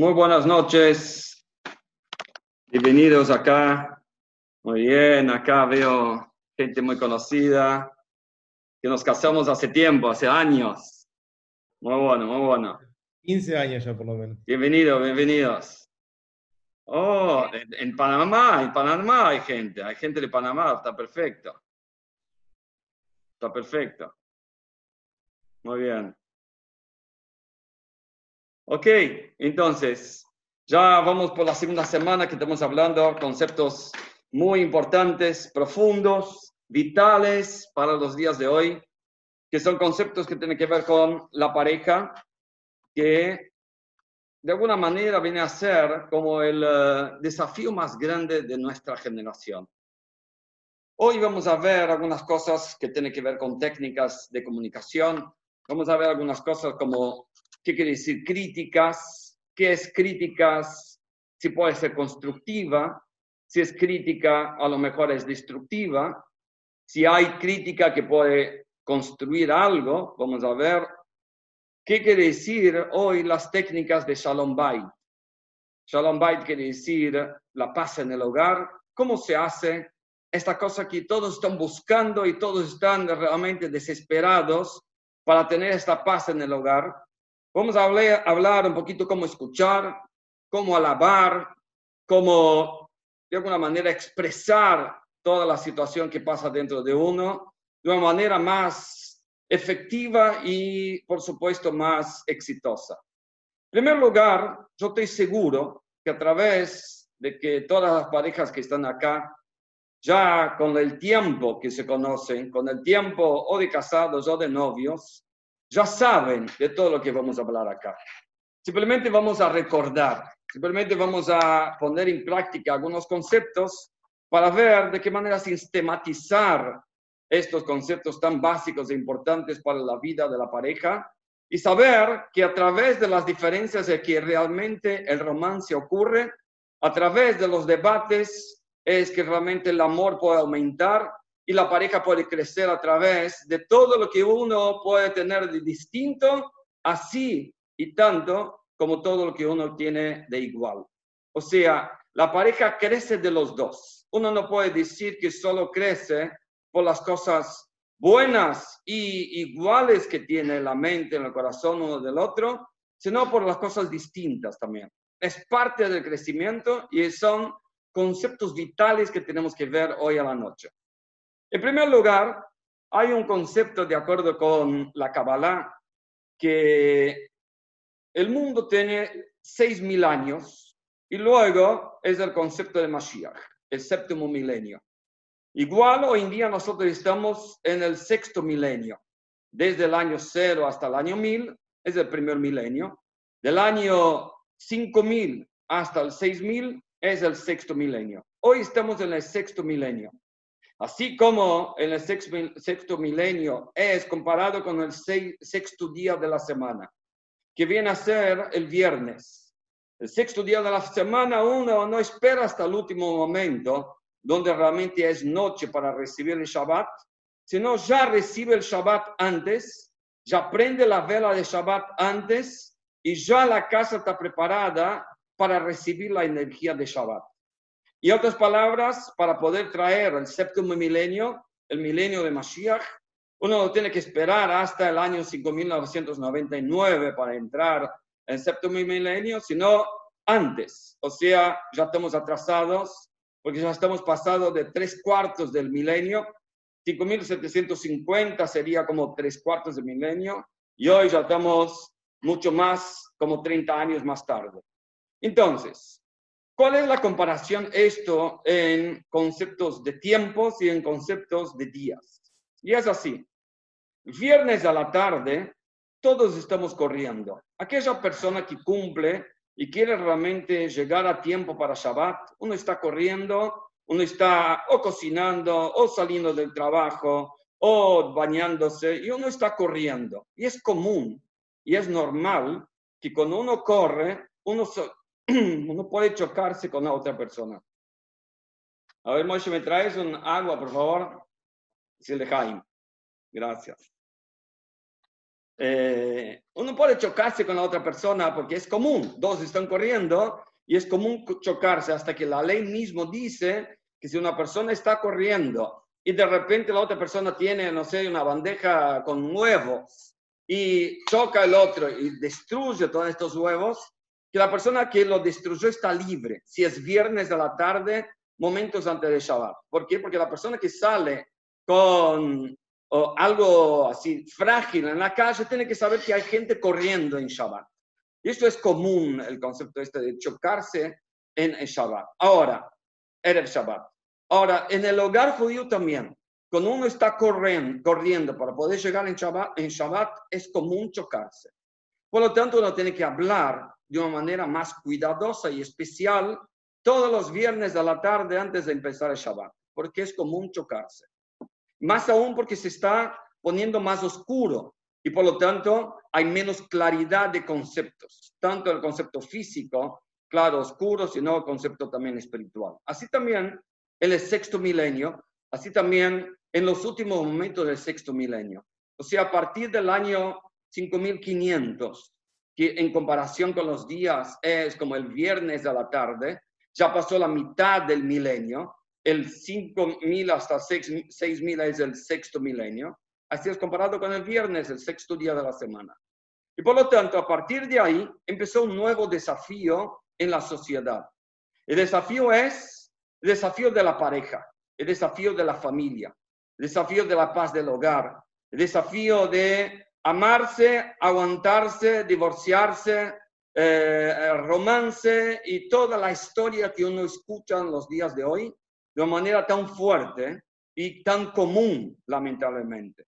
Muy buenas noches. Bienvenidos acá. Muy bien, acá veo gente muy conocida, que nos casamos hace tiempo, hace años. Muy bueno, muy bueno. 15 años ya por lo menos. Bienvenidos, bienvenidos. Oh, en, en Panamá, en Panamá hay gente, hay gente de Panamá, está perfecto. Está perfecto. Muy bien. Ok, entonces, ya vamos por la segunda semana que estamos hablando conceptos muy importantes, profundos, vitales para los días de hoy, que son conceptos que tienen que ver con la pareja, que de alguna manera viene a ser como el eh, desafío más grande de nuestra generación. Hoy vamos a ver algunas cosas que tienen que ver con técnicas de comunicación. Vamos a ver algunas cosas como qué quiere decir críticas, qué es críticas, si puede ser constructiva, si es crítica a lo mejor es destructiva, si hay crítica que puede construir algo, vamos a ver. Qué quiere decir hoy las técnicas de Shalom Bait. Shalom Bait quiere decir la paz en el hogar, cómo se hace esta cosa que todos están buscando y todos están realmente desesperados para tener esta paz en el hogar. Vamos a hablar, un poquito cómo escuchar, cómo alabar, cómo de alguna manera expresar toda la situación que pasa dentro de uno de una manera más efectiva y, por supuesto, más exitosa. En primer lugar, yo estoy seguro que a través de que todas las parejas que están acá, ya con el tiempo que se conocen, con el tiempo o de casados o de novios, ya saben de todo lo que vamos a hablar acá. Simplemente vamos a recordar, simplemente vamos a poner en práctica algunos conceptos para ver de qué manera sistematizar estos conceptos tan básicos e importantes para la vida de la pareja y saber que a través de las diferencias de que realmente el romance ocurre, a través de los debates, es que realmente el amor puede aumentar y la pareja puede crecer a través de todo lo que uno puede tener de distinto, así y tanto como todo lo que uno tiene de igual. O sea, la pareja crece de los dos. Uno no puede decir que solo crece por las cosas buenas y iguales que tiene la mente, en el corazón uno del otro, sino por las cosas distintas también. Es parte del crecimiento y son conceptos vitales que tenemos que ver hoy a la noche. En primer lugar, hay un concepto de acuerdo con la Kabbalah que el mundo tiene 6.000 años y luego es el concepto de Mashiach, el séptimo milenio. Igual hoy en día nosotros estamos en el sexto milenio. Desde el año cero hasta el año 1000 es el primer milenio. Del año 5000 hasta el 6000 es el sexto milenio. Hoy estamos en el sexto milenio. Así como en el sexto, milenio es comparado con el sexto día de la semana, que viene a ser el viernes. El sexto día de la semana uno no espera hasta el último momento, donde realmente es noche para recibir el Shabbat, sino ya recibe el Shabbat antes, ya prende la vela de Shabbat antes y ya la casa está preparada para recibir la energía de Shabbat. Y otras palabras, para poder traer el séptimo milenio, el milenio de Mashiach, uno no tiene que esperar hasta el año 5999 para entrar en el séptimo milenio, sino antes. O sea, ya estamos atrasados porque ya estamos pasados de tres cuartos del milenio. 5750 sería como tres cuartos del milenio y hoy ya estamos mucho más, como 30 años más tarde. Entonces, ¿Cuál es la comparación esto en conceptos de tiempos y en conceptos de días? Y es así. Viernes a la tarde, todos estamos corriendo. Aquella persona que cumple y quiere realmente llegar a tiempo para Shabbat, uno está corriendo, uno está o cocinando, o saliendo del trabajo, o bañándose, y uno está corriendo. Y es común y es normal que cuando uno corre, uno uno puede chocarse con la otra persona. A ver, Moshe, ¿me traes un agua, por favor? Es el de. Gracias. eh, uno puede chocarse con la otra persona porque es común, dos están corriendo y es común chocarse hasta que la ley mismo dice que si una persona está corriendo y de repente la otra persona tiene, no sé, una bandeja con huevos y choca el otro y destruye todos estos huevos, que la persona que lo destruyó está libre. Si es viernes de la tarde, momentos antes de Shabbat. ¿Por qué? Porque la persona que sale con algo así frágil en la calle tiene que saber que hay gente corriendo en Shabbat. Y esto es común, el concepto este de chocarse en el Shabbat. Ahora, Erev Shabbat. Ahora, en el hogar judío también, cuando uno está corriendo, corriendo para poder llegar en Shabbat, en Shabbat, es común chocarse. Por lo tanto, uno tiene que hablar de una manera más cuidadosa y especial todos los viernes de la tarde antes de empezar el Shabbat, porque es común chocarse. Más aún porque se está poniendo más oscuro y por lo tanto hay menos claridad de conceptos, tanto el concepto físico, claro, oscuro, sino el concepto también espiritual. Así también en el sexto milenio, así también en los últimos momentos del sexto milenio. O sea, a partir del año 5500, que en comparación con los días es como el viernes de la tarde, ya pasó la mitad del milenio, el 5000 hasta 6000 es el sexto milenio, así es comparado con el viernes, el sexto día de la semana. Y por lo tanto, a partir de ahí empezó un nuevo desafío en la sociedad. El desafío es el desafío de la pareja, el desafío de la familia, el desafío de la paz del hogar, el desafío de amarse, aguantarse, divorciarse, eh, romance y toda la historia que uno escucha en los días de hoy de manera tan fuerte y tan común, lamentablemente.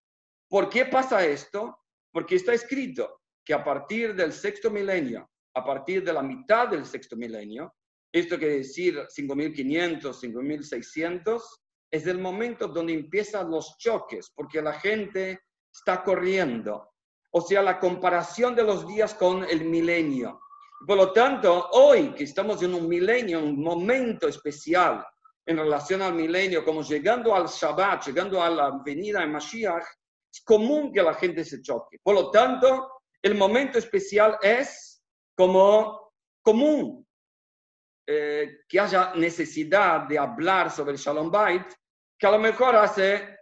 ¿Por qué pasa esto? Porque está escrito que a partir del sexto milenio, a partir de la mitad del sexto milenio, esto quiere decir 5.500, 5.600, es el momento donde empiezan los choques, porque la gente está corriendo. O sea, la comparación de los días con el milenio. Por lo tanto, hoy que estamos en un milenio, un momento especial en relación al milenio, como llegando al Shabbat, llegando a la venida de Mashiach, es común que la gente se choque. Por lo tanto, el momento especial es como común, eh, que haya necesidad de hablar sobre el Shalom Bait, que a lo mejor hace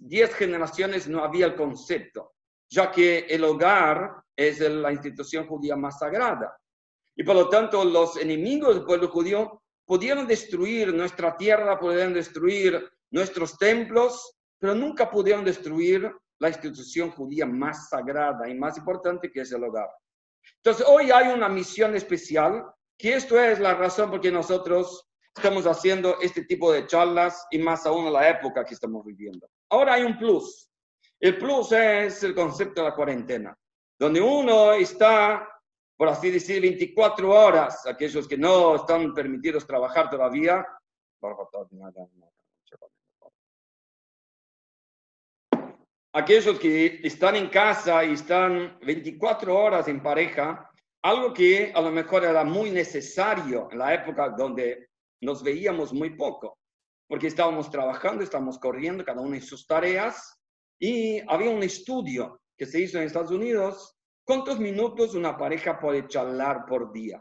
10 generaciones no había el concepto, ya que el hogar es la institución judía más sagrada. Y por lo tanto, los enemigos del pueblo judío pudieron destruir nuestra tierra, pudieron destruir nuestros templos, pero nunca pudieron destruir la institución judía más sagrada y más importante que es el hogar. Entonces, hoy hay una misión especial que esto es la razón por que nosotros estamos haciendo este tipo de charlas y más aún en la época que estamos viviendo. Ahora hay un plus. El plus es el concepto de la cuarentena, donde uno está, por así decir, 24 horas, aquellos que no están permitidos trabajar todavía. Aquellos que están en casa y están 24 horas en pareja, algo que a lo mejor era muy necesario en la época donde nos veíamos muy poco, porque estábamos trabajando, estábamos corriendo, cada uno en sus tareas, y había un estudio que se hizo en Estados Unidos, cuántos minutos una pareja puede charlar por día.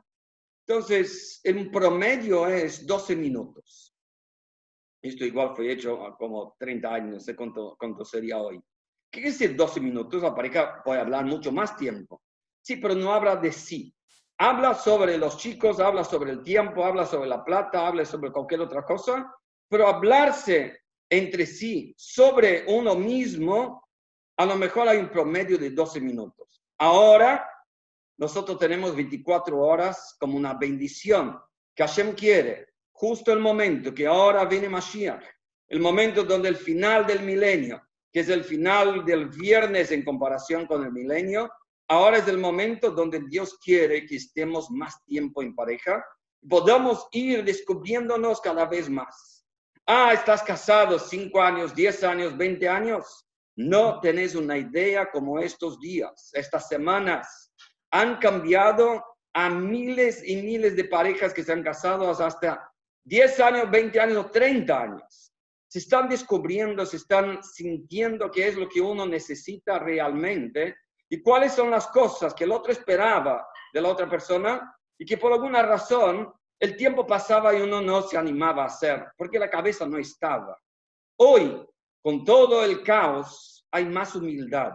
Entonces, el promedio es 12 minutos. Esto igual fue hecho como 30 años, no sé cuánto, cuánto sería hoy. ¿Qué quiere decir 12 minutos? La pareja puede hablar mucho más tiempo. Sí, pero no habla de sí. Habla sobre los chicos, habla sobre el tiempo, habla sobre la plata, habla sobre cualquier otra cosa, pero hablarse entre sí sobre uno mismo, a lo mejor hay un promedio de 12 minutos. Ahora, nosotros tenemos 24 horas como una bendición que Hashem quiere, justo el momento que ahora viene Mashiach, el momento donde el final del milenio, que es el final del viernes en comparación con el milenio, Ahora es el momento donde Dios quiere que estemos más tiempo en pareja, podamos ir descubriéndonos cada vez más. Ah, estás casado cinco años, diez años, veinte años. No tenés una idea como estos días, estas semanas han cambiado a miles y miles de parejas que se han casado hasta 10 años, 20 años, 30 años. Se están descubriendo, se están sintiendo qué es lo que uno necesita realmente y cuáles son las cosas que el otro esperaba de la otra persona y que por alguna razón el tiempo pasaba y uno no se animaba a hacer, porque la cabeza no estaba. Hoy, con todo el caos, hay más humildad.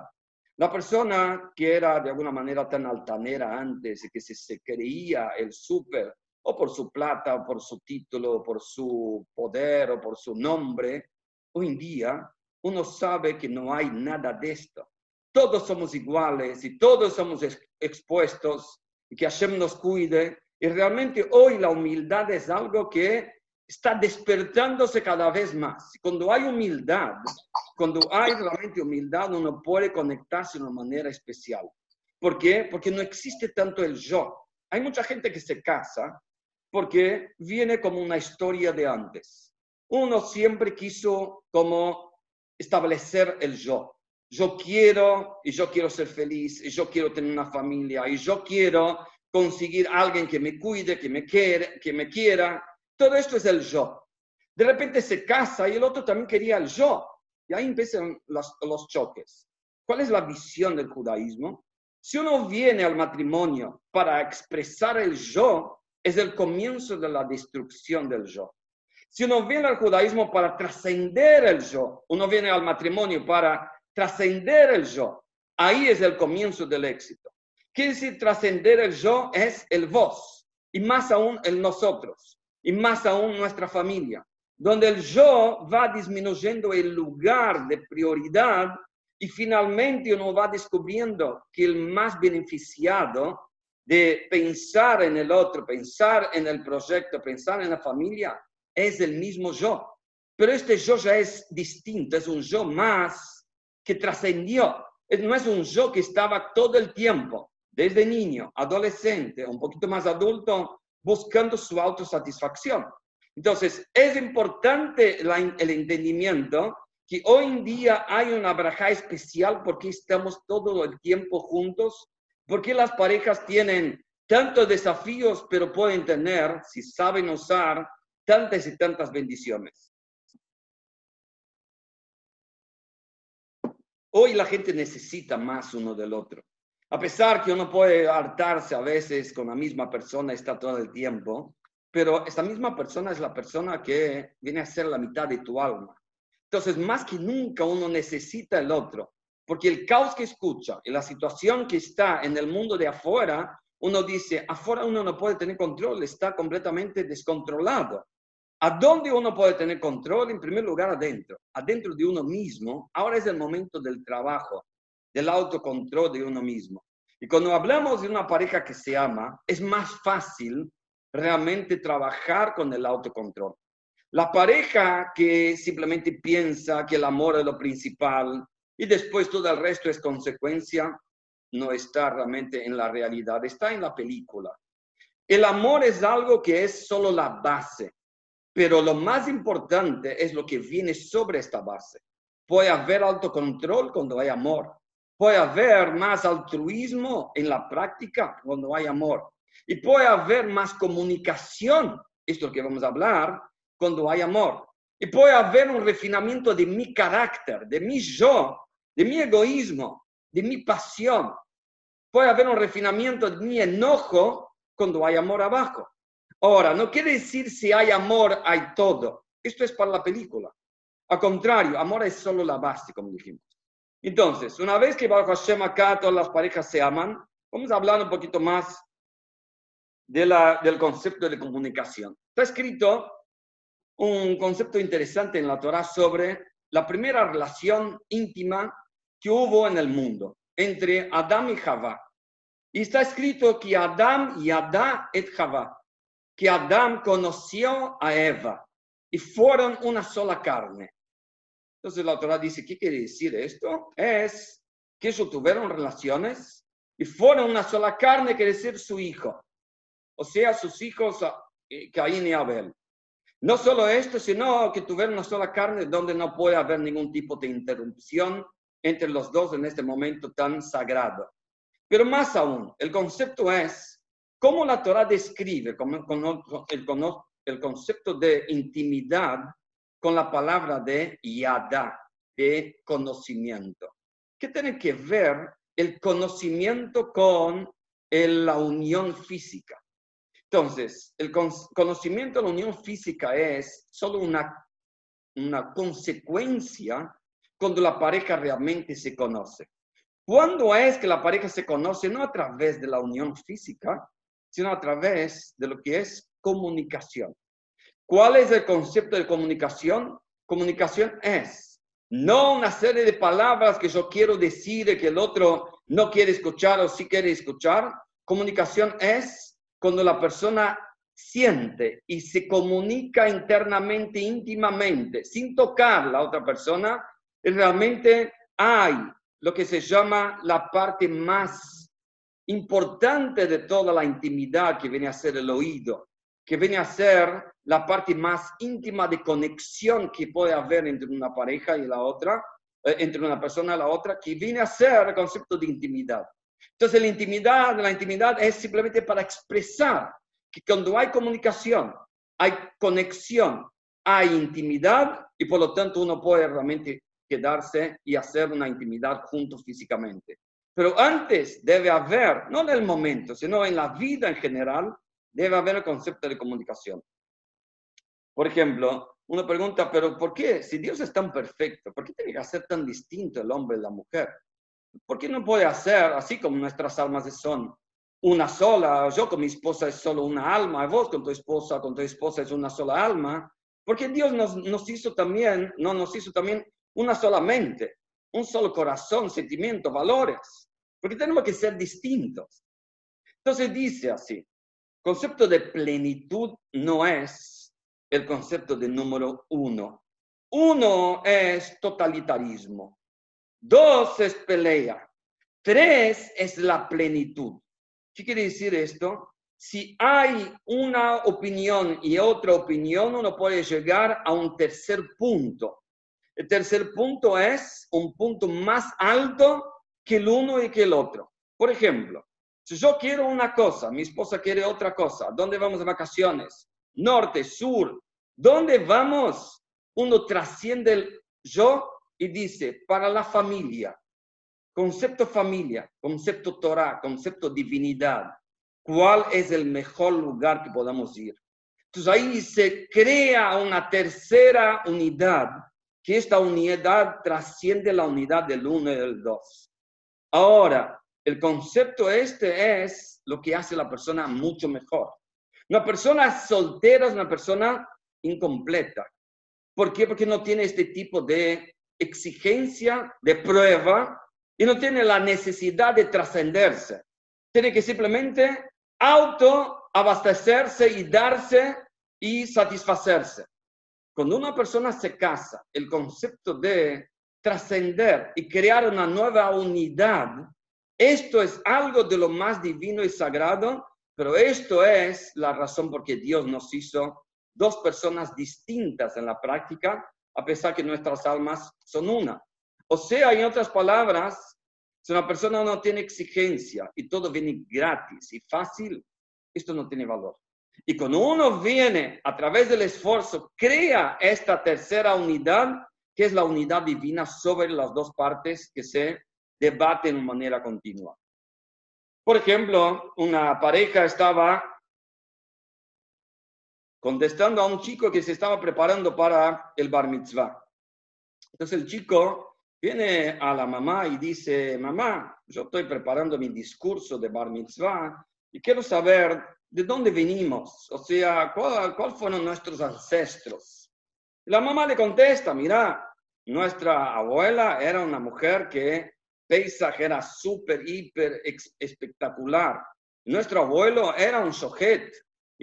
La persona que era de alguna manera tan altanera antes, que se, se creía el súper, o por su plata, o por su título, o por su poder, o por su nombre, hoy en día uno sabe que no hay nada de esto. Todos somos iguales y todos somos expuestos y que Hashem nos cuide. Y realmente hoy la humildad es algo que está despertándose cada vez más. Cuando hay humildad, cuando hay realmente humildad, uno puede conectarse de una manera especial. ¿Por qué? Porque no existe tanto el yo. Hay mucha gente que se casa porque viene como una historia de antes. Uno siempre quiso como establecer el yo. Yo quiero y yo quiero ser feliz y yo quiero tener una familia y yo quiero conseguir alguien que me cuide, que me, quiere, que me quiera. Todo esto es el yo. De repente se casa y el otro también quería el yo. Y ahí empiezan los choques. ¿Cuál es la visión del judaísmo? Si uno viene al matrimonio para expresar el yo, es el comienzo de la destrucción del yo. Si uno viene al judaísmo para trascender el yo, uno viene al matrimonio para trascender el yo, ahí es el comienzo del éxito. Decir, trascender el yo es el vos, y más aún el nosotros, y más aún nuestra familia, donde el yo va disminuyendo el lugar de prioridad y finalmente uno va descubriendo que el más beneficiado de pensar en el otro, pensar en el proyecto, pensar en la familia, es el mismo yo. Pero este yo ya es distinto, es un yo más que trascendió. No es un yo que estaba todo el tiempo, desde niño, adolescente, un poquito más adulto, buscando su autosatisfacción. Entonces, es importante el entendimiento que hoy en día hay una braja especial porque estamos todo el tiempo juntos, porque las parejas tienen tantos desafíos, pero pueden tener, si saben usar, tantas y tantas bendiciones. Hoy la gente necesita más uno del otro. A pesar que uno puede hartarse a veces con la misma persona, está todo el tiempo, pero esta misma persona es la persona que viene a ser la mitad de tu alma. Entonces, más que nunca uno necesita el otro, porque el caos que escucha y la situación que está en el mundo de afuera, uno dice, afuera uno no puede tener control, está completamente descontrolado. ¿A dónde uno puede tener control? En primer lugar, adentro. Adentro de uno mismo. Ahora es el momento del trabajo, del autocontrol de uno mismo. Y cuando hablamos de una pareja que se ama, es más fácil realmente trabajar con el autocontrol. La pareja que simplemente piensa que el amor es lo principal y después todo el resto es consecuencia, no está realmente en la realidad, está en la película. El amor es algo que es solo la base. Pero lo más importante es lo que viene sobre esta base. Puede haber autocontrol cuando hay amor. Puede haber más altruismo en la práctica cuando hay amor. Y puede haber más comunicación, esto es lo que vamos a hablar, cuando hay amor. Y puede haber un refinamiento de mi carácter, de mi yo, de mi egoísmo, de mi pasión. Puede haber un refinamiento de mi enojo cuando hay amor abajo. Ahora, no quiere decir si hay amor, hay todo. Esto es para la película. Al contrario, amor es solo la base, como dijimos. Entonces, una vez que bajo Hashem acá todas las parejas se aman, vamos a hablar un poquito más de la, del concepto de comunicación. Está escrito un concepto interesante en la Torah sobre la primera relación íntima que hubo en el mundo entre Adán y Java. Y está escrito que Adán y Adá et Java que Adán conoció a Eva y fueron una sola carne. Entonces la Torah dice, ¿qué quiere decir esto? Es que ellos tuvieron relaciones y fueron una sola carne, quiere decir su hijo. O sea, sus hijos eh, Caín y Abel. No solo esto, sino que tuvieron una sola carne donde no puede haber ningún tipo de interrupción entre los dos en este momento tan sagrado. Pero más aún, el concepto es ¿Cómo la Torah describe el, concepto de intimidad con la palabra de yada, de conocimiento? ¿Qué tiene que ver el conocimiento con la unión física. Entonces, el con- conocimiento de la unión física es solo una, una consecuencia cuando la pareja realmente se conoce. ¿Cuándo es que la pareja se conoce? No a través de la unión física, sino a través de lo que es comunicación. ¿Cuál es el concepto de comunicación? Comunicación es no una serie de palabras que yo quiero decir que el otro no quiere escuchar o sí quiere escuchar. Comunicación es cuando la persona siente y se comunica internamente, íntimamente, sin tocar la otra persona, realmente hay lo que se llama la parte más importante de toda la intimidad que viene a ser el oído, que viene a ser la parte más íntima de conexión que puede haber entre una pareja y la otra, eh, entre una persona y la otra, que viene a ser el concepto de intimidad. Entonces, la intimidad, la intimidad es simplemente para expresar que cuando hay comunicación, hay conexión, hay intimidad y por lo tanto uno puede realmente quedarse y hacer una intimidad juntos físicamente. Pero antes debe haber, no en el momento, sino en la vida en general, debe haber el concepto de comunicación. Por ejemplo, uno pregunta, pero ¿por qué? Si Dios es tan perfecto, ¿por qué tiene que ser tan distinto el hombre y la mujer? ¿Por qué no puede hacer así como nuestras almas son una sola? Yo con mi esposa es solo una alma, vos con tu esposa, con tu esposa es una sola alma. Porque Dios nos, nos hizo también, no nos hizo también una sola mente, un solo corazón, sentimientos, valores. Porque tenemos que ser distintos. Entonces dice así, concepto de plenitud no es el concepto de número uno. Uno es totalitarismo. Dos es pelea. Tres es la plenitud. ¿Qué quiere decir esto? Si hay una opinión y otra opinión, uno puede llegar a un tercer punto. El tercer punto es un punto más alto que el uno y que el otro. Por ejemplo, si yo quiero una cosa, mi esposa quiere otra cosa, ¿dónde vamos de vacaciones? Norte, sur, ¿dónde vamos? Uno trasciende el yo y dice, para la familia, concepto familia, concepto Torah, concepto divinidad, ¿cuál es el mejor lugar que podamos ir? Entonces ahí se crea una tercera unidad, que esta unidad trasciende la unidad del uno y del dos. Ahora, el concepto este es lo que hace la persona mucho mejor. Una persona soltera es una persona incompleta. ¿Por qué? Porque no tiene este tipo de exigencia, de prueba, y no tiene la necesidad de trascenderse. Tiene que simplemente autoabastecerse y darse y satisfacerse. Cuando una persona se casa, el concepto de trascender y crear una nueva unidad, esto es algo de lo más divino y sagrado, pero esto es la razón por que Dios nos hizo dos personas distintas en la práctica, a pesar que nuestras almas son una. O sea, en otras palabras, si una persona no tiene exigencia y todo viene gratis y fácil, esto no tiene valor. Y cuando uno viene a través del esfuerzo, crea esta tercera unidad, que es la unidad divina sobre las dos partes que se debaten de manera continua. Por ejemplo, una pareja estaba contestando a un chico que se estaba preparando para el bar mitzvah. Entonces el chico viene a la mamá y dice, mamá, yo estoy preparando mi discurso de bar mitzvah y quiero saber de dónde venimos, o sea, cuáles cuál fueron nuestros ancestros. La mamá le contesta, mira, nuestra abuela era una mujer que Pesach era súper, hiper espectacular. Nuestro abuelo era un shohet,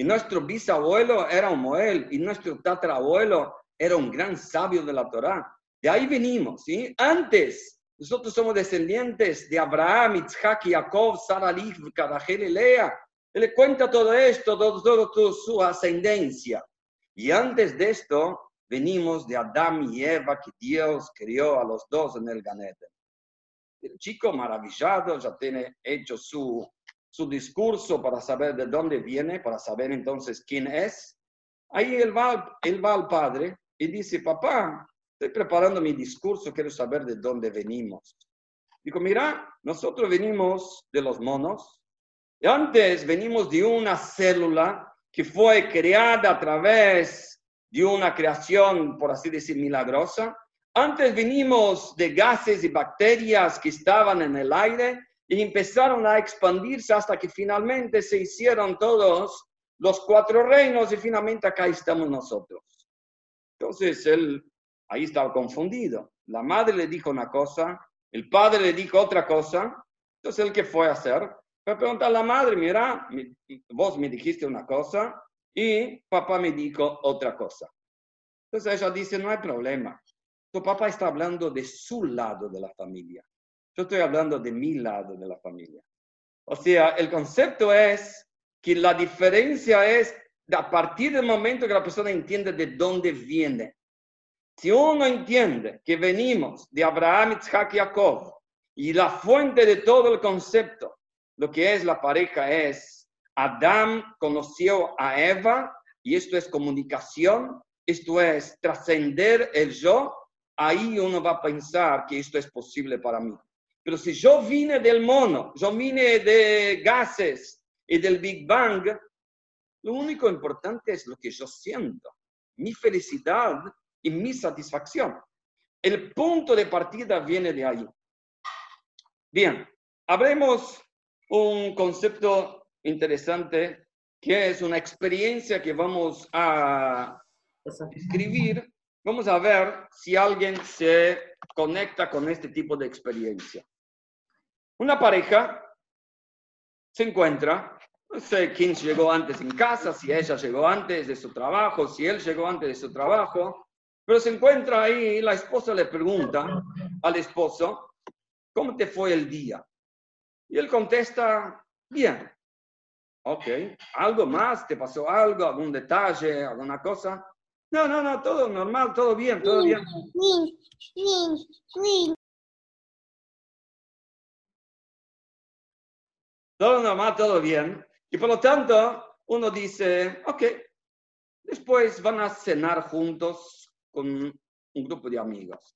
y nuestro bisabuelo era un moel, y nuestro tatarabuelo era un gran sabio de la Torá. De ahí venimos, ¿sí? Antes, nosotros somos descendientes de Abraham, Isaac, Jacob, Sara, Rivka, Rachel y Lea. Él le cuenta todo esto, todo su ascendencia. Y antes de esto, venimos de Adán y Eva, que Dios crió a los dos en el Ganete. El chico maravillado ya tiene hecho su, su discurso para saber de dónde viene, para saber entonces quién es. Ahí él va, él va al padre y dice, papá, estoy preparando mi discurso, quiero saber de dónde venimos. Dijo, mira, nosotros venimos de los monos, y antes venimos de una célula que fue creada a través de una creación, por así decir, milagrosa. Antes venimos de gases y bacterias que estaban en el aire y empezaron a expandirse hasta que finalmente se hicieron todos los cuatro reinos y finalmente acá estamos nosotros. Entonces él ahí estaba confundido. La madre le dijo una cosa, el padre le dijo otra cosa. Entonces él qué fue a hacer? Fue a preguntar a la madre, mira, vos me dijiste una cosa y papá me dijo otra cosa. Entonces ella dice, no hay problema. Tu papá está hablando de su lado de la familia. Yo estoy hablando de mi lado de la familia. O sea, el concepto es que la diferencia es a partir del momento que la persona entiende de dónde viene. Si uno entiende que venimos de Abraham, Isaac y Jacob, y la fuente de todo el concepto, lo que es la pareja es, Adán conoció a Eva, y esto es comunicación, esto es trascender el yo, ahí uno va a pensar que esto es posible para mí. Pero si yo vine del mono, yo vine de gases, y del Big Bang, lo único importante es lo que yo siento, mi felicidad y mi satisfacción. El punto de partida viene de ahí. Bien, hablemos un concepto interesante que es una experiencia que vamos a escribir. Vamos a ver si alguien se conecta con este tipo de experiencia. Una pareja se encuentra no sé quién llegó antes en casa, si ella llegó antes de su trabajo, si él llegó antes de su trabajo, pero se encuentra ahí, la esposa le pregunta al esposo, ¿cómo te fue el día? Y él contesta, bien. Ok, ¿algo más? ¿Te pasó algo? ¿Algún detalle? ¿Alguna cosa? No, no, no, todo normal, todo bien, todo bien. Todo normal, todo bien. Y por lo tanto, uno dice, ok, después van a cenar juntos con un grupo de amigos.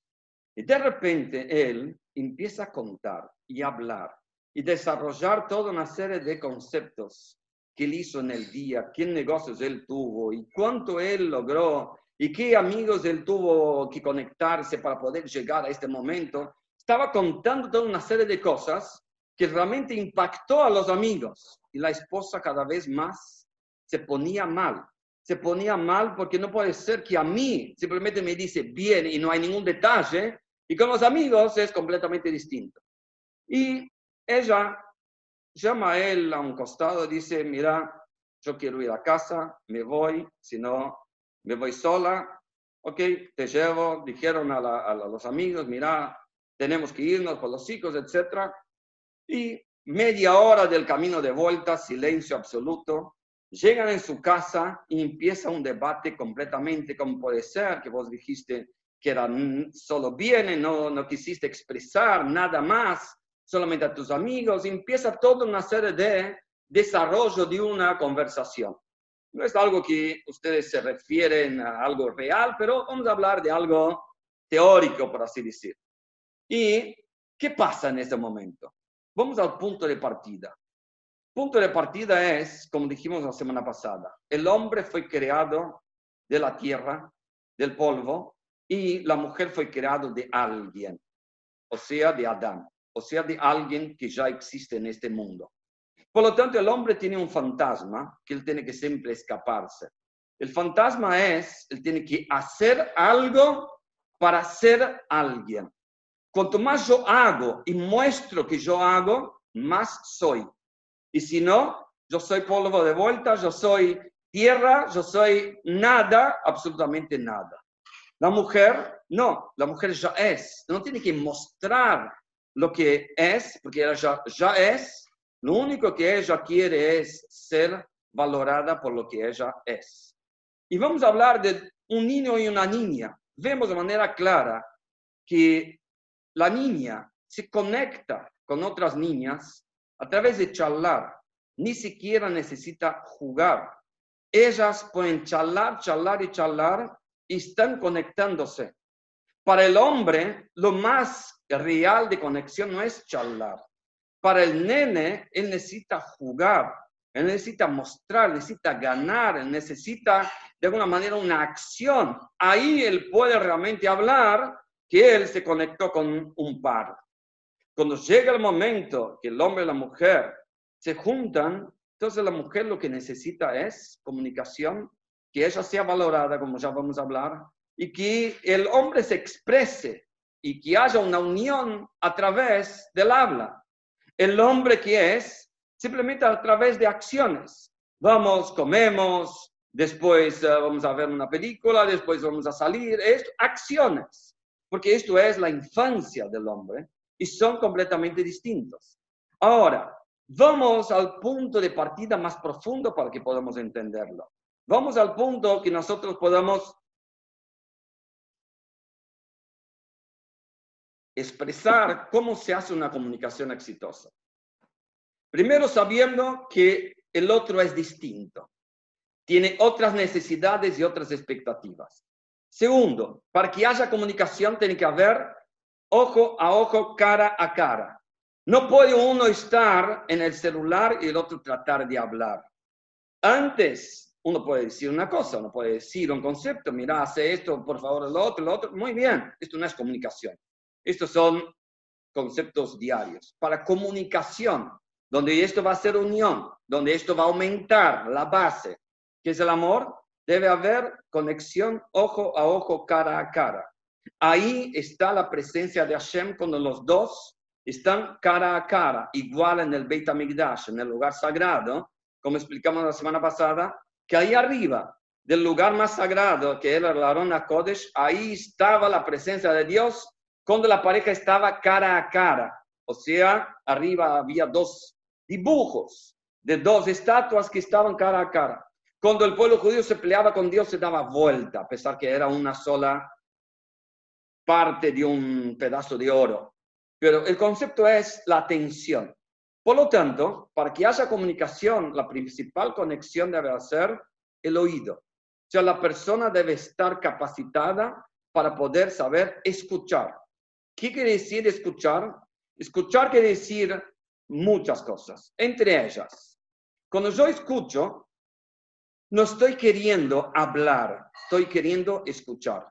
Y de repente él empieza a contar y hablar y desarrollar toda una serie de conceptos que él hizo en el día, qué negocios él tuvo y cuánto él logró y qué amigos él tuvo que conectarse para poder llegar a este momento. Estaba contando toda una serie de cosas que realmente impactó a los amigos y la esposa cada vez más se ponía mal. Se ponía mal porque no puede ser que a mí simplemente me dice bien y no hay ningún detalle y con los amigos es completamente distinto. Y ella llama a él a un costado y dice, mira, yo quiero ir a casa, me voy, si no, me voy sola, ok, te llevo, dijeron a, los amigos, mira, tenemos que irnos con los hijos, etc. Y media hora del camino de vuelta, silencio absoluto. Llegan en su casa y empieza un debate completamente, como puede ser, que vos dijiste que era solo bien, no, no quisiste expresar nada más, solamente a tus amigos, empieza toda una serie de desarrollo de una conversación. No es algo que ustedes se refieren a algo real, pero vamos a hablar de algo teórico, por así decir. ¿Y qué pasa en ese momento? Vamos al punto de partida. Punto de partida es, como dijimos la semana pasada, el hombre fue creado de la tierra, del polvo, y la mujer fue creada de alguien, o sea, de Adán, o sea, de alguien que ya existe en este mundo. Por lo tanto, el hombre tiene un fantasma que él tiene que siempre escaparse. El fantasma es, él tiene que hacer algo para ser alguien. Cuanto más yo hago y muestro que yo hago, más soy. Y si no, yo soy polvo de vuelta, yo soy tierra, yo soy nada, absolutamente nada. La mujer, no, la mujer ya es. No tiene que mostrar lo que es, porque ella ya, ya es. Lo único que ella quiere es ser valorada por lo que ella es. Y vamos a hablar de un niño y una niña. Vemos de manera clara que la niña se conecta con otras niñas a través de charlar. Ni siquiera necesita jugar. Ellas pueden charlar, charlar y charlar y están conectándose. Para el hombre, lo más real de conexión no es charlar. Para el nene, él necesita jugar, él necesita mostrar, necesita ganar, él necesita de alguna manera una acción. Ahí él puede realmente hablar que él se conectó con un par. Cuando llega el momento que el hombre y la mujer se juntan, entonces la mujer lo que necesita es comunicación, que ella sea valorada, como ya vamos a hablar, y que el hombre se exprese y que haya una unión a través del habla. El hombre que es simplemente a través de acciones. Vamos, comemos, después eh, vamos a ver una película, después vamos a salir, es acciones, porque esto es la infancia del hombre y son completamente distintos. Ahora, vamos al punto de partida más profundo para que podamos entenderlo. Vamos al punto que nosotros podamos expresar cómo se hace una comunicación exitosa. Primero sabiendo que el otro es distinto, tiene otras necesidades y otras expectativas. Segundo, para que haya comunicación tiene que haber ojo a ojo, cara a cara. No puede uno estar en el celular y el otro tratar de hablar. Antes, uno puede decir una cosa, uno puede decir un concepto, mira, hace esto, por favor, lo otro, lo otro. Muy bien, esto no es comunicación. Estos son conceptos diarios. Para comunicación, donde esto va a ser unión, donde esto va a aumentar la base, que es el amor, debe haber conexión ojo a ojo, cara a cara. Ahí está la presencia de Hashem cuando los dos están cara a cara, igual en el Beit HaMikdash, en el lugar sagrado, como explicamos la semana pasada, que ahí arriba del lugar más sagrado, que era el Arona Kodesh, ahí estaba la presencia de Dios cuando la pareja estaba cara a cara. O sea, arriba había dos dibujos de dos estatuas que estaban cara a cara. Cuando el pueblo judío se peleaba con Dios, se daba vuelta, a pesar que era una sola parte de un pedazo de oro. Pero el concepto es la atención. Por lo tanto, para que haya comunicación, la principal conexión debe ser el oído. O sea, la persona debe estar capacitada para poder saber escuchar. ¿Qué quiere decir escuchar? Escuchar quiere decir muchas cosas, entre ellas. Cuando yo escucho, no estoy queriendo hablar, estoy queriendo escuchar.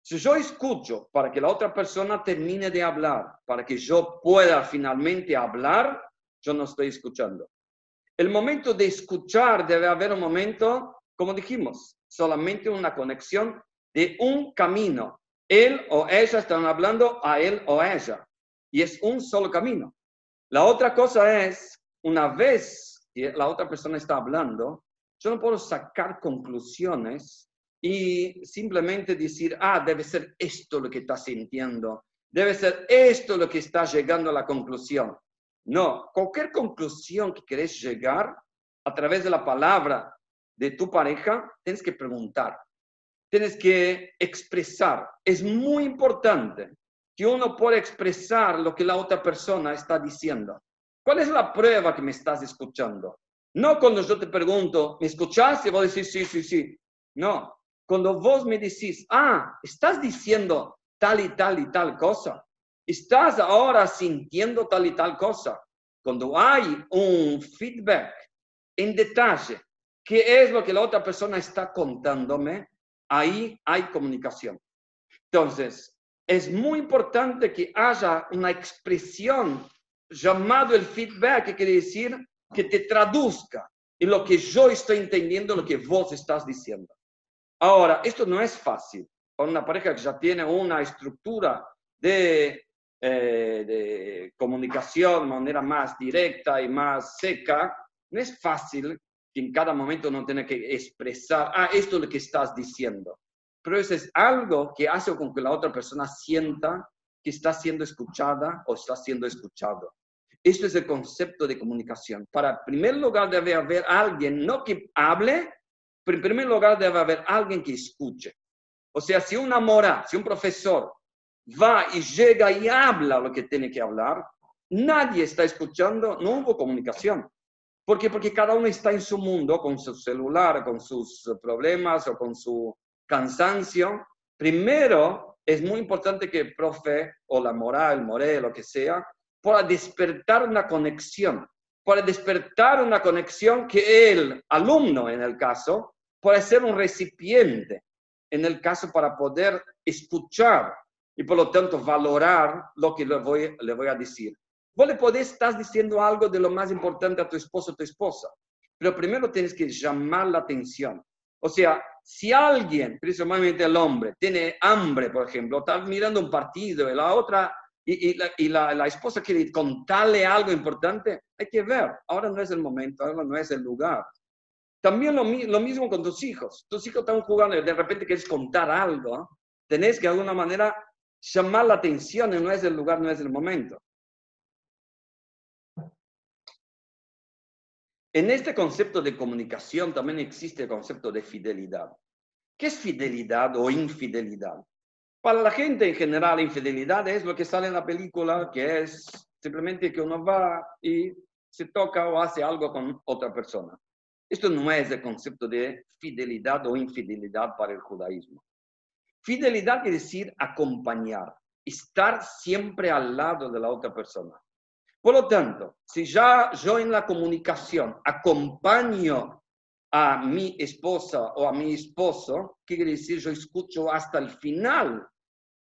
Si yo escucho para que la otra persona termine de hablar, para que yo pueda finalmente hablar, yo no estoy escuchando. El momento de escuchar debe haber un momento, como dijimos, solamente una conexión de un camino. Él o ella están hablando a él o ella. Y es un solo camino. La otra cosa es, una vez que la otra persona está hablando, yo no puedo sacar conclusiones y simplemente decir, ah, debe ser esto lo que está sintiendo, debe ser esto lo que está llegando a la conclusión. No, cualquier conclusión que querés llegar a través de la palabra de tu pareja, tienes que preguntar, tienes que expresar. Es muy importante que uno pueda expresar lo que la otra persona está diciendo. ¿Cuál es la prueba que me estás escuchando? No cuando yo te pregunto, ¿me escuchaste? Vos decís, sí, sí, sí. No, cuando vos me decís, ah, estás diciendo tal y tal y tal cosa. Estás ahora sintiendo tal y tal cosa. Cuando hay un feedback en detalle, ¿qué es lo que la otra persona está contándome? Ahí hay comunicación. Entonces, es muy importante que haya una expresión llamado el feedback, que quiere decir que te traduzca en lo que yo estoy entendiendo, lo que vos estás diciendo. Ahora, esto no es fácil. Para una pareja que ya tiene una estructura de, eh, de comunicación de manera más directa y más seca, no es fácil que en cada momento no tenga que expresar, ah, esto es lo que estás diciendo pero eso es algo que hace con que la otra persona sienta que está siendo escuchada o está siendo escuchado. Esto es el concepto de comunicación. Para, primer lugar, debe haber alguien, no que hable, pero en primer lugar debe haber alguien que escuche. O sea, si una mora, si un profesor va y llega y habla lo que tiene que hablar, nadie está escuchando, no hubo comunicación. ¿Por qué? Porque cada uno está en su mundo, con su celular, con sus problemas o con su cansancio, primero es muy importante que el profe o la moral, more, lo que sea, pueda despertar una conexión, para despertar una conexión que el alumno, en el caso, puede ser un recipiente, en el caso para poder escuchar y por lo tanto valorar lo que le voy, le voy a decir. Vos le podés estar diciendo algo de lo más importante a tu esposo o tu esposa, pero primero tienes que llamar la atención. O sea, si alguien, principalmente el hombre, tiene hambre, por ejemplo, está mirando un partido y la otra, y, la, la, esposa quiere contarle algo importante, hay que ver, ahora no es el momento, ahora no es el lugar. También lo, mismo con tus hijos. Tus hijos están jugando y de repente quieres contar algo, tenés que de alguna manera llamar la atención y no es el lugar, no es el momento. En este concepto de comunicación también existe el concepto de fidelidad. ¿Qué es fidelidad o infidelidad? Para la gente en general, infidelidad es lo que sale en la película, que es simplemente que uno va y se toca o hace algo con otra persona. Esto no es el concepto de fidelidad o infidelidad para el judaísmo. Fidelidad quiere decir acompañar, estar siempre al lado de la otra persona. Por lo tanto, si ya yo en la comunicación acompaño a mi esposa o a mi esposo, ¿qué quiere decir? Yo escucho hasta el final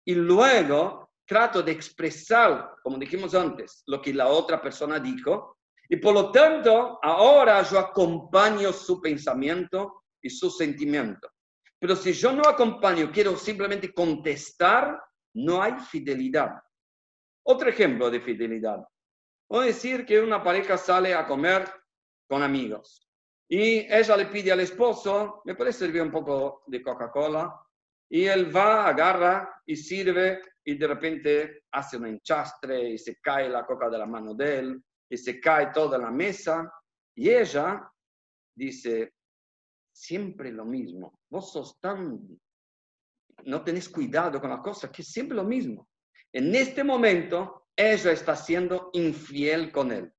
y luego trato de expresar, como dijimos antes, lo que la otra persona dijo. Y por lo tanto, ahora yo acompaño su pensamiento y su sentimiento. Pero si yo no acompaño, quiero simplemente contestar, no hay fidelidad. Otro ejemplo de fidelidad. Voy a decir que una pareja sale a comer con amigos y ella le pide al esposo, ¿me puede servir un poco de Coca-Cola? Y él va, agarra y sirve y de repente hace un enchastre y se cae la coca de la mano de él y se cae toda la mesa. Y ella dice, siempre lo mismo, vos sos tan, no tenés cuidado con la cosa, que siempre lo mismo. En este momento ella está siendo infiel con él.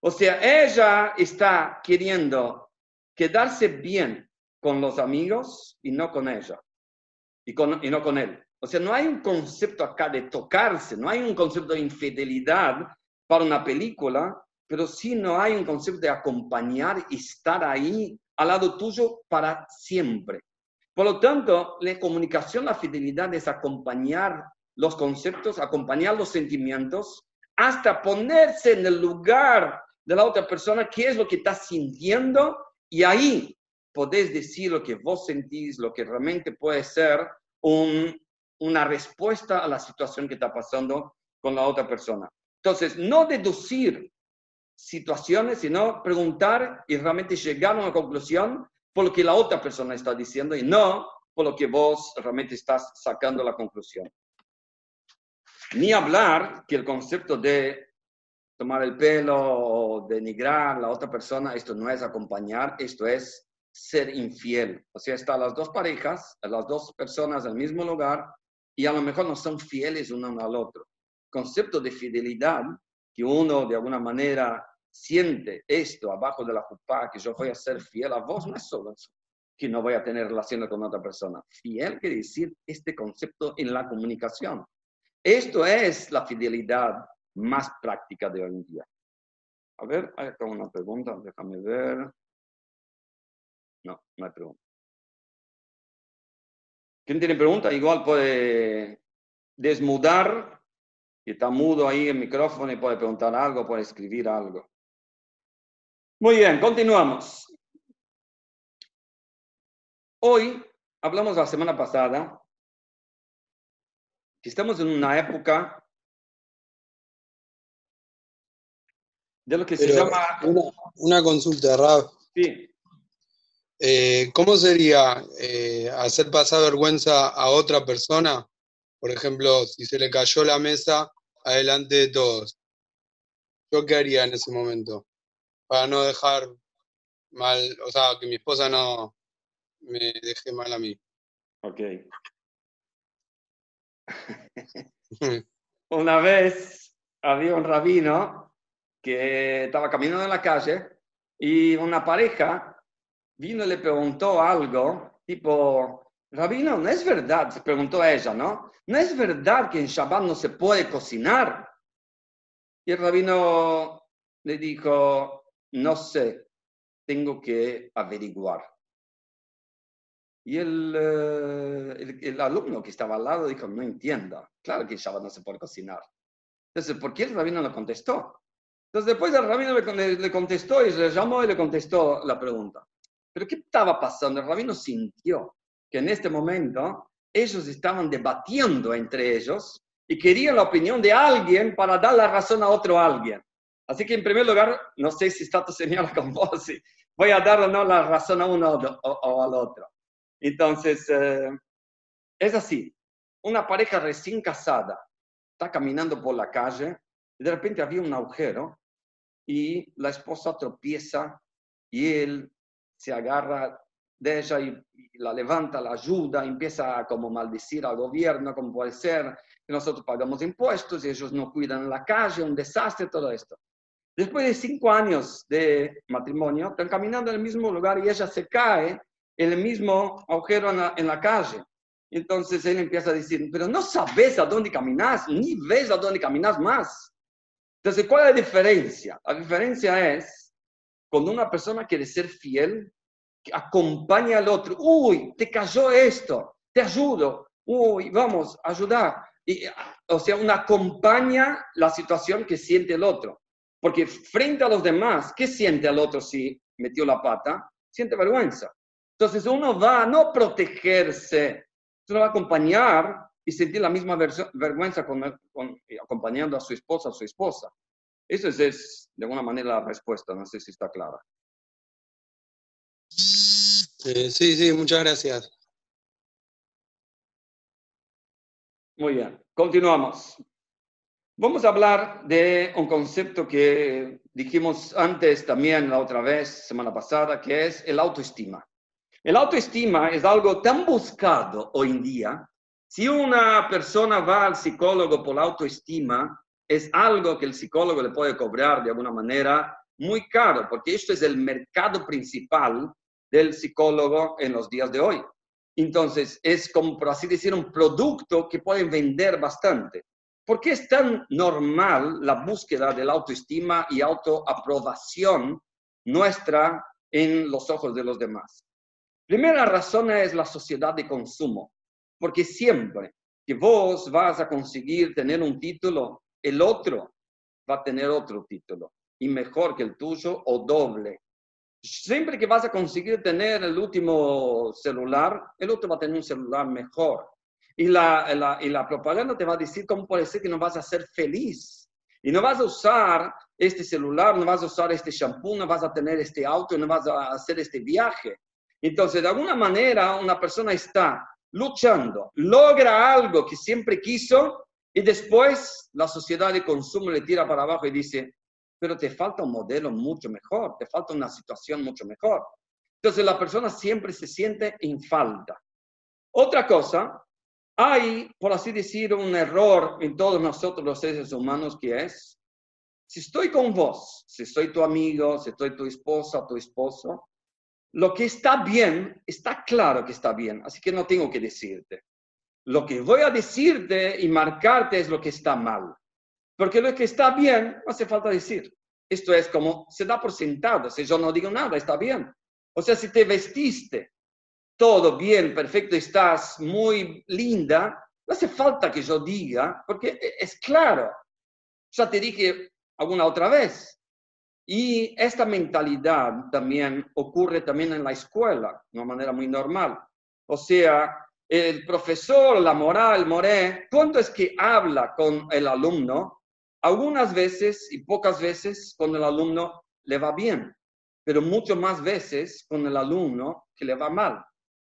O sea, ella está queriendo quedarse bien con los amigos y no con ella, y, con, y no con él. O sea, no hay un concepto acá de tocarse, no hay un concepto de infidelidad para una película, pero sí no hay un concepto de acompañar y estar ahí al lado tuyo para siempre. Por lo tanto, la comunicación, la fidelidad es acompañar los conceptos, acompañar los sentimientos, hasta ponerse en el lugar de la otra persona, qué es lo que está sintiendo, y ahí podés decir lo que vos sentís, lo que realmente puede ser una respuesta a la situación que está pasando con la otra persona. Entonces, no deducir situaciones, sino preguntar y realmente llegar a una conclusión por lo que la otra persona está diciendo y no por lo que vos realmente estás sacando la conclusión. Ni hablar que el concepto de tomar el pelo o denigrar a la otra persona, esto no es acompañar, esto es ser infiel. O sea, están las dos parejas, las dos personas en el mismo lugar y a lo mejor no son fieles uno al otro. Concepto de fidelidad, que uno de alguna manera siente esto abajo de la jupá, que yo voy a ser fiel a vos, no es solo eso, que no voy a tener relación con otra persona. Fiel quiere decir este concepto en la comunicación. Esto es la fidelidad más práctica de hoy en día. A ver, hay acá una pregunta, déjame ver. Hay pregunta. ¿Quién tiene pregunta? Igual puede desmudar, y está mudo ahí el micrófono y puede preguntar algo, puede escribir algo. Muy bien, continuamos. Hoy hablamos la semana pasada estamos en una época de lo que se llama... Una, consulta, Rab. Sí. Eh, ¿Cómo sería eh, hacer pasar vergüenza a otra persona? Por ejemplo, si se le cayó la mesa adelante de todos. ¿Yo qué haría en ese momento? Para no dejar mal, o sea, que mi esposa no me deje mal a mí. Ok. Una vez había un rabino que estaba caminando en la calle y una pareja vino y le preguntó algo, tipo, Rabino, no es verdad, se preguntó a ella, ¿no? No es verdad que en Shabbat no se puede cocinar. Y el rabino le dijo, no sé, tengo que averiguar. Y el, eh, el, alumno que estaba al lado dijo, no entienda, claro que en Shabbat no se puede cocinar. Entonces, ¿por qué el rabino no contestó? Entonces, después el rabino le, le contestó y le llamó y le contestó la pregunta. Pero ¿qué estaba pasando? El rabino sintió que en este momento ellos estaban debatiendo entre ellos y querían la opinión de alguien para dar la razón a otro alguien. Así que en primer lugar, no sé si está tu señora con vos, voy a dar o no la razón a uno o, al otro. Entonces, eh, es así. Una pareja recién casada está caminando por la calle y de repente había un agujero y la esposa tropieza y él se agarra de ella y, la levanta, la ayuda, empieza a como maldecir al gobierno, como puede ser que nosotros pagamos impuestos y ellos no cuidan la calle, un desastre, todo esto. Después de cinco años de matrimonio, están caminando en el mismo lugar y ella se cae en el mismo agujero en la, calle. Entonces él empieza a decir, pero no sabes a dónde caminas, ni ves a dónde caminas más. Entonces, ¿cuál es la diferencia? La diferencia es cuando una persona quiere ser fiel, acompaña al otro. Uy, te cayó esto, te ayudo. Uy, vamos, ayudar. Y, o sea, una acompaña la situación que siente el otro. Porque frente a los demás, ¿qué siente el otro si metió la pata? Siente vergüenza. Entonces uno va a no protegerse, uno va a acompañar y sentir la misma vergüenza con, acompañando a su esposa, a su esposa. Eso es, es, de alguna manera, la respuesta. No sé si está clara. sí, sí, muchas gracias. Muy bien, continuamos. Vamos a hablar de un concepto que dijimos antes también la otra vez, semana pasada, que es el autoestima. El autoestima es algo tan buscado hoy en día. Si una persona va al psicólogo por la autoestima, es algo que el psicólogo le puede cobrar de alguna manera muy caro, porque esto es el mercado principal del psicólogo en los días de hoy. Entonces, es como, por así decir, un producto que pueden vender bastante. ¿Por qué es tan normal la búsqueda de la autoestima y autoaprobación nuestra en los ojos de los demás? Primera razón es la sociedad de consumo, porque siempre que vos vas a conseguir tener un título, el otro va a tener otro título, y mejor que el tuyo o doble. Siempre que vas a conseguir tener el último celular, el otro va a tener un celular mejor. Y la, y la propaganda te va a decir cómo puede ser que no vas a ser feliz. Y no vas a usar este celular, no vas a usar este shampoo, no vas a tener este auto, no vas a hacer este viaje. Entonces, de alguna manera, una persona está luchando, logra algo que siempre quiso y después la sociedad de consumo le tira para abajo y dice, pero te falta un modelo mucho mejor, te falta una situación mucho mejor. Entonces la persona siempre se siente en falta. Otra cosa hay, por así decir, un error en todos nosotros los seres humanos que es, si estoy con vos, si soy tu amigo, si estoy tu esposa, tu esposo, lo que está bien, está claro que está bien, así que no tengo que decirte. Lo que voy a decirte y marcarte es lo que está mal. Porque lo que está bien, no hace falta decir. Esto es como, se da por sentado, si yo no digo nada, está bien. O sea, si te vestiste todo bien, perfecto, estás muy linda, no hace falta que yo diga, porque e, es claro. Ya te dije alguna otra vez. Y esta mentalidad también ocurre también en la escuela, de una manera muy normal. O sea, el profesor, la moral, Moré, ¿cuánto es que habla con el alumno? Algunas veces y pocas veces con el alumno le va bien, pero mucho más veces con el alumno que le va mal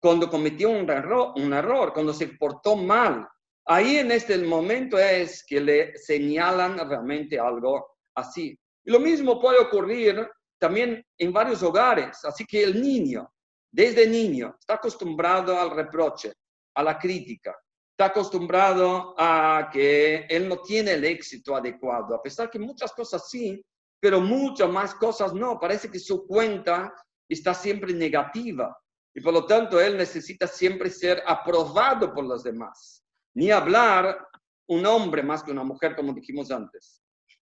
cuando cometió un error, un error, cuando se portó mal. Ahí en este momento es que le señalan realmente algo así. Y lo mismo puede ocurrir también en varios hogares. Así que el niño, desde niño, está acostumbrado al reproche, a la crítica, está acostumbrado a que él no tiene el éxito adecuado, a pesar que muchas cosas sí, pero muchas más cosas no. Parece que su cuenta está siempre negativa. Y por lo tanto, él necesita siempre ser aprobado por los demás. Ni hablar un hombre más que una mujer, como dijimos antes.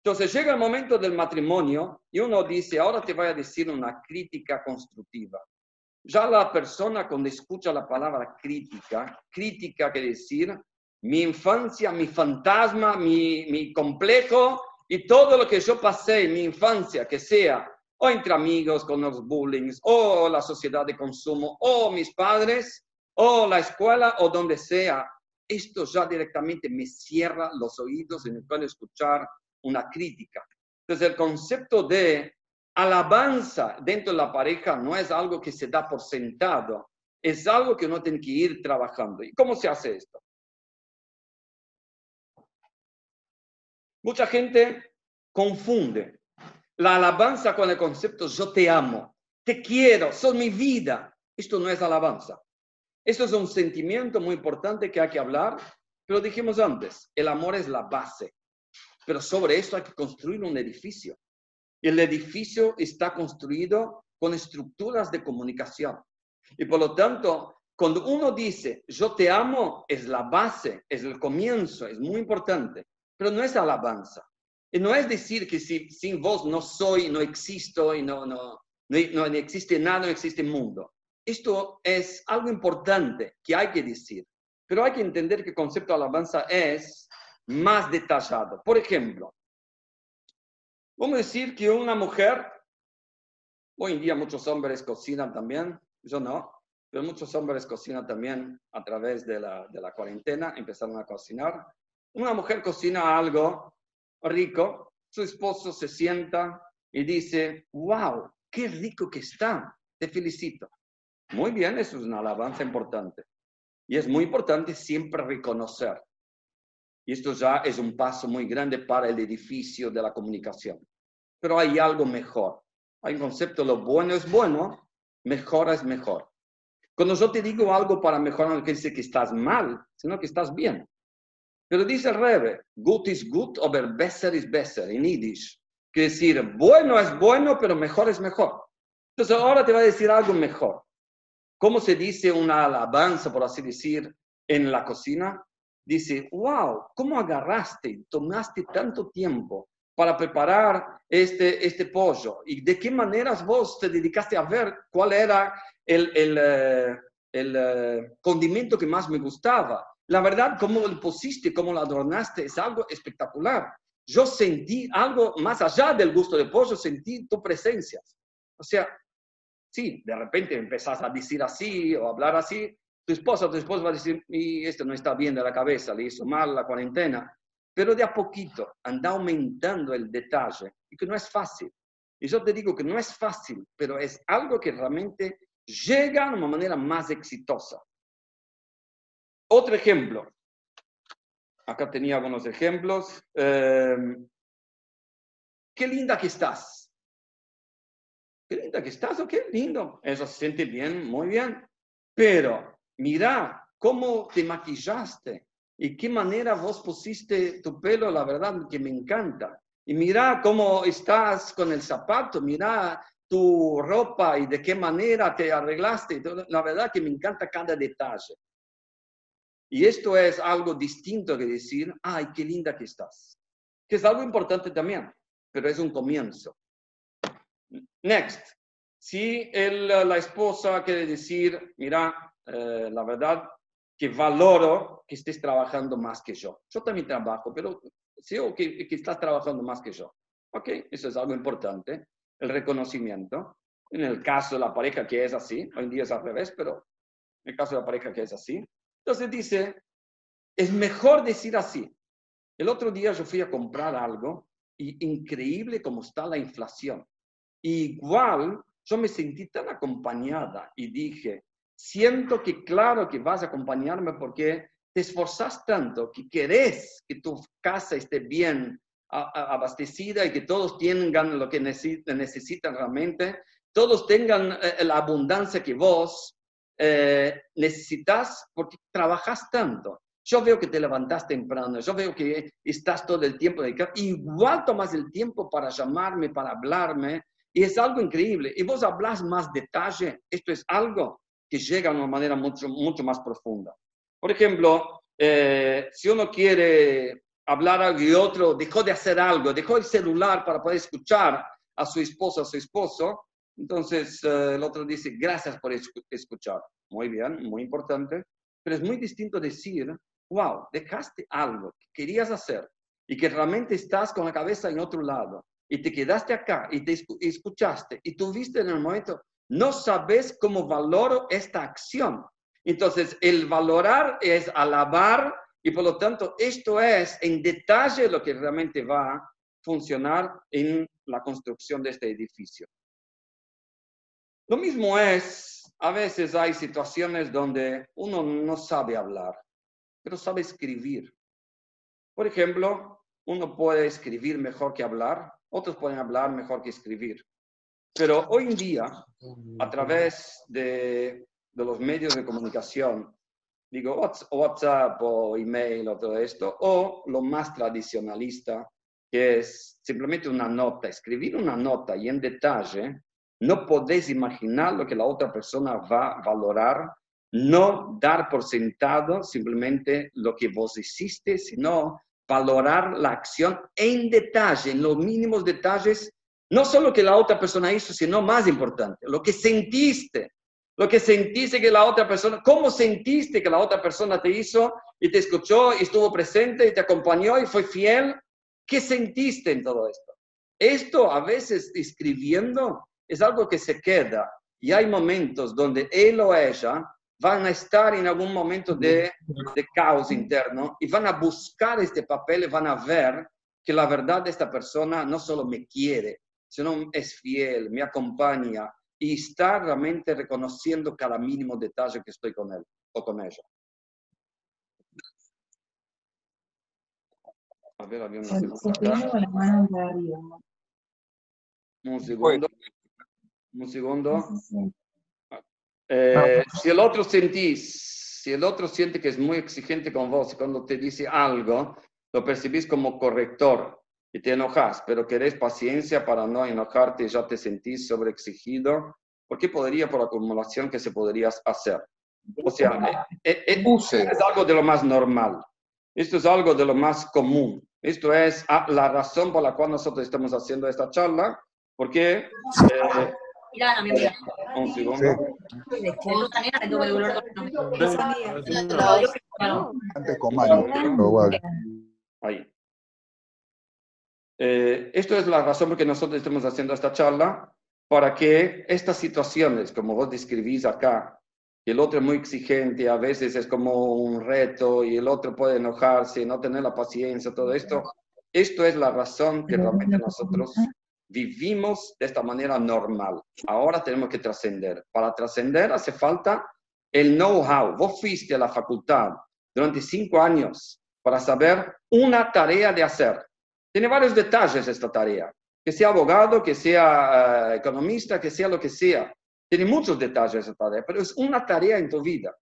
Entonces llega el momento del matrimonio y uno dice, ahora te voy a decir una crítica constructiva. Ya la persona cuando escucha la palabra crítica, crítica quiere decir mi infancia, mi fantasma, mi, mi complejo y todo lo que yo pasé en mi infancia, que sea o entre amigos con los bullying, o la sociedad de consumo, o mis padres, o la escuela, o donde sea, esto ya directamente me cierra los oídos en el cual escuchar una crítica. Entonces, el concepto de alabanza dentro de la pareja no es algo que se da por sentado, es algo que uno tiene que ir trabajando. ¿Y cómo se hace esto? Mucha gente confunde la alabanza con el concepto yo te amo, te quiero, sos mi vida. Esto no es alabanza. Esto es un sentimiento muy importante que hay que hablar, pero dijimos antes, el amor es la base. Pero sobre esto hay que construir un edificio. El edificio está construido con estructuras de comunicación. Y por lo tanto, cuando uno dice yo te amo, es la base, es el comienzo, es muy importante, pero no es alabanza. Y no es decir que si, sin vos no soy, no existo y no, no, no, no existe nada, no existe mundo. Esto es algo importante que hay que decir, pero hay que entender que el concepto de alabanza es más detallado. Por ejemplo, vamos a decir que una mujer, hoy en día muchos hombres cocinan también, yo no, pero muchos hombres cocinan también a través de la, cuarentena, empezaron a cocinar. Una mujer cocina algo rico, su esposo se sienta y dice, wow, qué rico que está, te felicito. Muy bien, eso es una alabanza importante. Y es muy importante siempre reconocer. Y esto ya es un paso muy grande para el edificio de la comunicación. Pero hay algo mejor. Hay un concepto, lo bueno es bueno, mejor es mejor. Cuando yo te digo algo para mejorar, no quiere decir que estás mal, sino que estás bien. Pero dice el Rebe, gut is gut, aber besser is besser, en Yiddish. Quiere decir, bueno es bueno, pero mejor es mejor. Entonces ahora te va a decir algo mejor. ¿Cómo se dice una alabanza, por así decir, en la cocina? Dice, wow, ¿cómo agarraste, tomaste tanto tiempo para preparar este, este pollo? ¿Y de qué maneras vos te dedicaste a ver cuál era el, el, eh, el, eh, condimento que más me gustaba? La verdad, cómo lo pusiste, cómo lo adornaste, es algo espectacular. Yo sentí algo más allá del gusto de pollo, sentí tu presencia. O sea, Sí, de repente empezás a decir así o hablar así, tu esposa tu esposo va a decir, y esto no está bien de la cabeza, le hizo mal la cuarentena. Pero de a poquito anda aumentando el detalle y que no es fácil. Y yo te digo que no es fácil, pero es algo que realmente llega de una manera más exitosa. Otro ejemplo. Acá tenía algunos ejemplos. Eh, qué linda que estás qué linda que estás, o qué lindo. Eso se siente bien, muy bien. Pero mira cómo te maquillaste y qué manera vos pusiste tu pelo, la verdad que me encanta. Y mira cómo estás con el zapato, mira tu ropa y de qué manera te arreglaste. La verdad que me encanta cada detalle. Y esto es algo distinto que decir, ay, qué linda que estás. Que es algo importante también, pero es un comienzo. Next. Si el, la esposa quiere decir, mira, eh, la verdad que valoro que estés trabajando más que yo. Yo también trabajo, pero sé que, que estás trabajando más que yo. Ok, eso es algo importante, el reconocimiento. En el caso de la pareja que es así, hoy en día es al revés, pero en el caso de la pareja que es así, entonces dice, es mejor decir así. El otro día yo fui a comprar algo y increíble cómo está la inflación. Igual yo me sentí tan acompañada y dije, siento que claro que vas a acompañarme porque te esforzas tanto que querés que tu casa esté bien abastecida y que todos tengan lo que necesitan realmente, todos tengan eh, la abundancia que vos eh, necesitas porque trabajas tanto. Yo veo que te levantas temprano, yo veo que estás todo el tiempo dedicado. Igual tomas el tiempo para llamarme, para hablarme, y es algo increíble. Y vos hablas más detalle. Esto es algo que llega de una manera mucho, mucho más profunda. Por ejemplo, eh, si uno quiere hablar algo y otro dejó de hacer algo, dejó el celular para poder escuchar a su esposa, a su esposo, entonces eh, el otro dice, gracias por escuchar. Muy bien, muy importante, pero es muy distinto decir, wow, dejaste algo que querías hacer y que realmente estás con la cabeza en otro lado y te quedaste acá y te escuchaste y tuviste en el momento, no sabes cómo valoro esta acción. Entonces, el valorar es alabar y por lo tanto esto es en detalle lo que realmente va a funcionar en la construcción de este edificio. Lo mismo es, a veces hay situaciones donde uno no sabe hablar, pero sabe escribir. Por ejemplo, uno puede escribir mejor que hablar, otros pueden hablar mejor que escribir. Pero hoy en día, a través de, los medios de comunicación, digo WhatsApp o email o todo esto, o lo más tradicionalista, que es simplemente una nota, escribir una nota y en detalle, no podéis imaginar lo que la otra persona va a valorar, no dar por sentado simplemente lo que vos hiciste, sino valorar la acción en detalle, en los mínimos detalles, no solo que la otra persona hizo, sino más importante, lo que sentiste, lo que sentiste que la otra persona, cómo sentiste que la otra persona te hizo y te escuchó y estuvo presente y te acompañó y fue fiel, ¿qué sentiste en todo esto? Esto a veces escribiendo es algo que se queda y hay momentos donde él o ella van a estar en algún momento de, de, caos interno y van a buscar este papel y van a ver que la verdad de esta persona no solo me quiere, sino es fiel, me acompaña y está realmente reconociendo cada mínimo detalle que estoy con él o con ella. A ver, había una Un segundo. Un segundo. Eh, si el otro sentís, si el otro siente que es muy exigente con vos y cuando te dice algo, lo percibís como corrector y te enojas, pero querés paciencia para no enojarte y ya te sentís sobreexigido, ¿por qué podría por acumulación que se podría hacer? O sea, eh, eh, es algo de lo más normal. Esto es algo de lo más común. Esto es ah, la razón por la cual nosotros estamos haciendo esta charla, porque Mira, mi amiga. Un segundo. Antes con Ahí. Eh, esto es la razón por que nosotros estamos haciendo esta charla, para que estas situaciones, como vos describís acá, que el otro es muy exigente, a veces es como un reto y el otro puede enojarse, no tener la paciencia, todo esto, esto es la razón que realmente nosotros vivimos de esta manera normal. Ahora tenemos que trascender. Para trascender hace falta el know-how. Vos fuiste a la facultad durante cinco años para saber una tarea de hacer. Tiene varios detalles esta tarea. Que sea abogado, que sea eh, economista, que sea lo que sea. Tiene muchos detalles esta tarea, pero es una tarea en tu vida.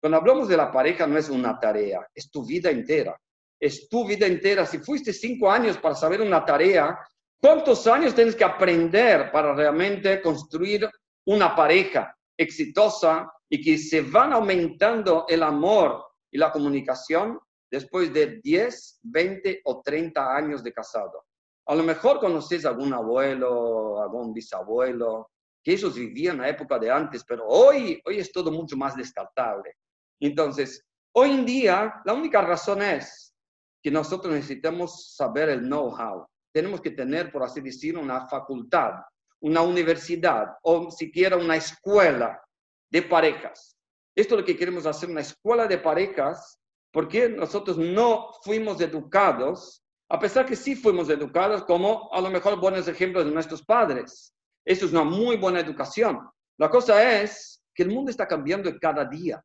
Cuando hablamos de la pareja no es una tarea, es tu vida entera. Es tu vida entera. Si fuiste cinco años para saber una tarea, ¿Cuántos años tienes que aprender para realmente construir una pareja exitosa y que se van aumentando el amor y la comunicación después de 10, 20 o 30 años de casado? A lo mejor conoces algún abuelo, algún bisabuelo, que ellos vivían la época de antes, pero hoy, hoy es todo mucho más descartable. Entonces, hoy en día, la única razón es que nosotros necesitamos saber el know-how tenemos que tener, por así decirlo, una facultad, una universidad o siquiera una escuela de parejas. Esto es lo que queremos hacer, una escuela de parejas, porque nosotros no fuimos educados, a pesar que sí fuimos educados como a lo mejor buenos ejemplos de nuestros padres. Eso es una muy buena educación. La cosa es que el mundo está cambiando cada día.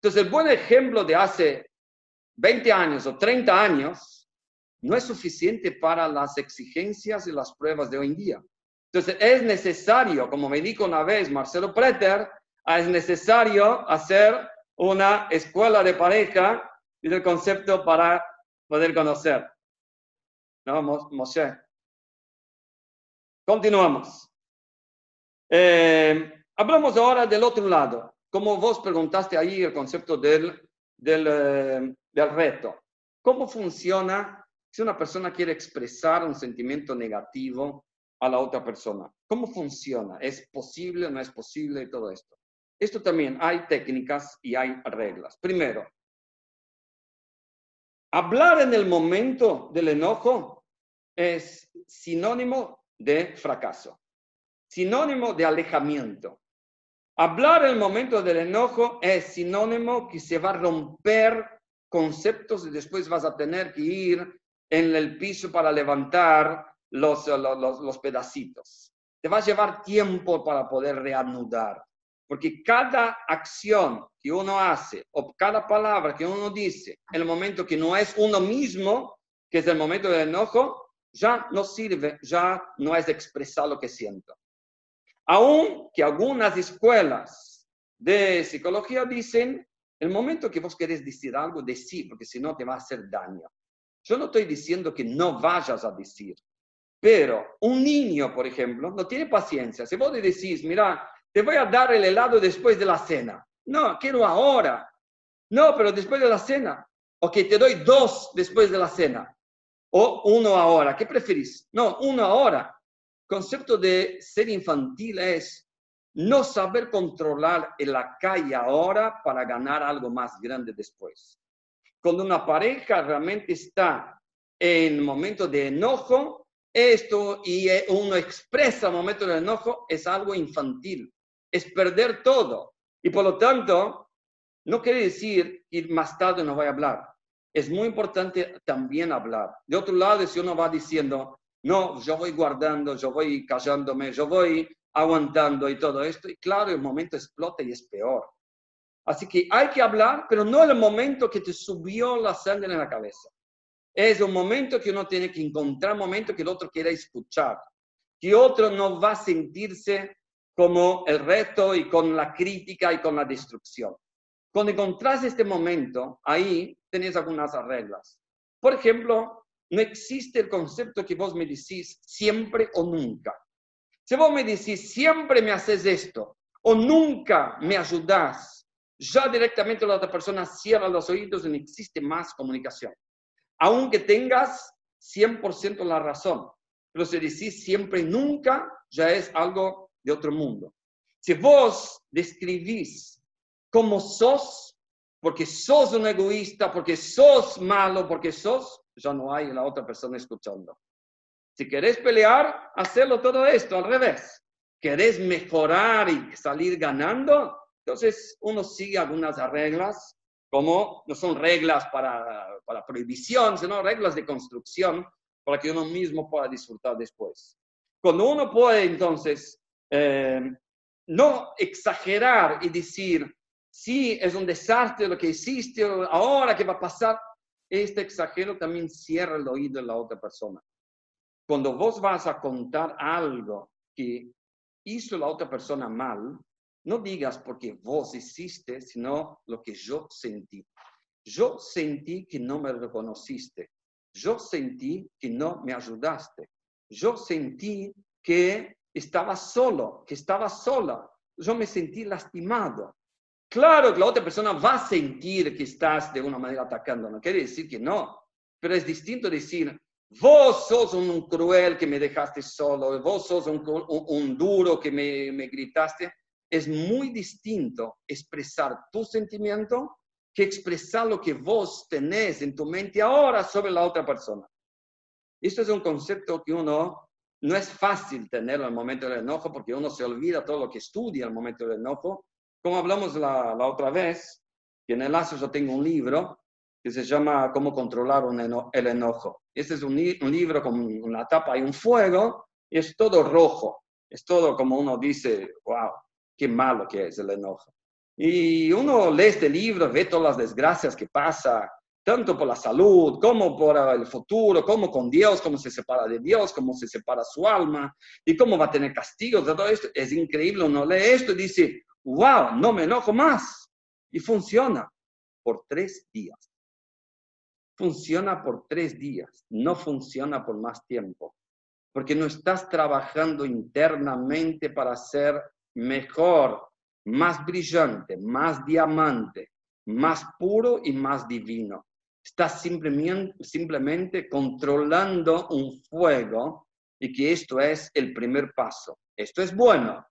Entonces, el buen ejemplo de hace 20 años o 30 años no es suficiente para las exigencias y las pruebas de hoy en día. Entonces, es necesario, como me dijo una vez Marcelo Preter, es necesario hacer una escuela de pareja y del concepto para poder conocer. ¿No, Moshe? Continuamos. Eh, hablamos ahora del otro lado. como vos preguntaste ahí el concepto del, del, eh, del reto. ¿Cómo funciona si una persona quiere expresar un sentimiento negativo a la otra persona? ¿Cómo funciona? ¿Es posible o no es posible todo esto? Esto también hay técnicas y hay reglas. Primero, hablar en el momento del enojo es sinónimo de fracaso, sinónimo de alejamiento. Hablar en el momento del enojo es sinónimo que se va a romper conceptos y después vas a tener que ir en el piso para levantar los, los, los pedacitos. Te va a llevar tiempo para poder reanudar. Porque cada acción que uno hace o cada palabra que uno dice en el momento que no es uno mismo, que es el momento del enojo, ya no sirve, ya no es expresar lo que siento. Aún que algunas escuelas de psicología dicen, el momento que vos querés decir algo, decí, porque si no te va a hacer daño. Yo no estoy diciendo que no vayas a decir, pero un niño, por ejemplo, no tiene paciencia. Si vos le decís, mira, te voy a dar el helado después de la cena. No, quiero ahora. No, pero después de la cena. Ok, te doy dos después de la cena. O uno ahora. ¿Qué preferís? No, uno ahora. Concepto de ser infantil es no saber controlar en la calle ahora para ganar algo más grande después. Cuando una pareja realmente está en momento de enojo, esto y uno expresa momento de enojo es algo infantil es perder todo. Y por lo tanto, no quiere decir que más tarde no vaya a hablar. Es muy importante también hablar. De otro lado, si uno va diciendo, no, yo voy guardando, yo voy callándome, yo voy aguantando y todo esto, y claro, el momento explota y es peor. Así que hay que hablar, pero no el momento que te subió la sangre en la cabeza. Es un momento que uno tiene que encontrar, un momento que el otro quiera escuchar, que otro no va a sentirse como el reto y con la crítica y con la destrucción. Cuando encontrás este momento, ahí tenés algunas reglas. Por ejemplo, no existe el concepto que vos me decís siempre o nunca. Si vos me decís siempre me haces esto o nunca me ayudás, ya directamente la otra persona cierra los oídos y no existe más comunicación. Aunque tengas 100% la razón, pero si decís siempre y nunca, ya es algo de otro mundo. Si vos describís como sos, porque sos un egoísta, porque sos malo, porque sos, ya no hay la otra persona escuchando. Si querés pelear, hacerlo todo esto al revés. ¿Querés mejorar y salir ganando? Entonces uno sigue algunas reglas, como no son reglas para, para prohibición, sino reglas de construcción para que uno mismo pueda disfrutar después. Cuando uno puede entonces eh, no exagerar y decir, sí, es un desastre lo que hiciste, ahora qué va a pasar. Este exagero también cierra el oído de la otra persona. Cuando vos vas a contar algo que hizo la otra persona mal, no digas porque vos hiciste, sino lo que yo sentí. Yo sentí que no me reconociste. Yo sentí que no me ayudaste. Yo sentí que estaba solo, que estaba sola. Yo me sentí lastimado. Claro que la otra persona va a sentir que estás de una manera atacando, no quiere decir que no, pero es distinto decir, vos sos un cruel que me dejaste solo, vos sos un, duro que me, me gritaste. Es muy distinto expresar tu sentimiento que expresar lo que vos tenés en tu mente ahora sobre la otra persona. Esto es un concepto que uno no es fácil tenerlo el momento del enojo porque uno se olvida todo lo que estudia al momento del enojo. Como hablamos la, otra vez, que en el lazo yo tengo un libro que se llama Cómo controlar el enojo. Este es un, libro con una tapa y un fuego y es todo rojo. Es todo como uno dice, wow, qué malo que es el enojo. Y uno lee este libro, ve todas las desgracias que pasa tanto por la salud, como por el futuro, como con Dios, cómo se separa de Dios, cómo se separa su alma y cómo va a tener castigos. Todo esto es increíble. Uno lee esto y dice, wow, no me enojo más. Y funciona por tres días. Funciona por tres días, no funciona por más tiempo, porque no estás trabajando internamente para ser mejor más brillante, más diamante, más puro y más divino. Simplemente, simplemente controlando un fuego y que esto es el primer paso. Esto es bueno,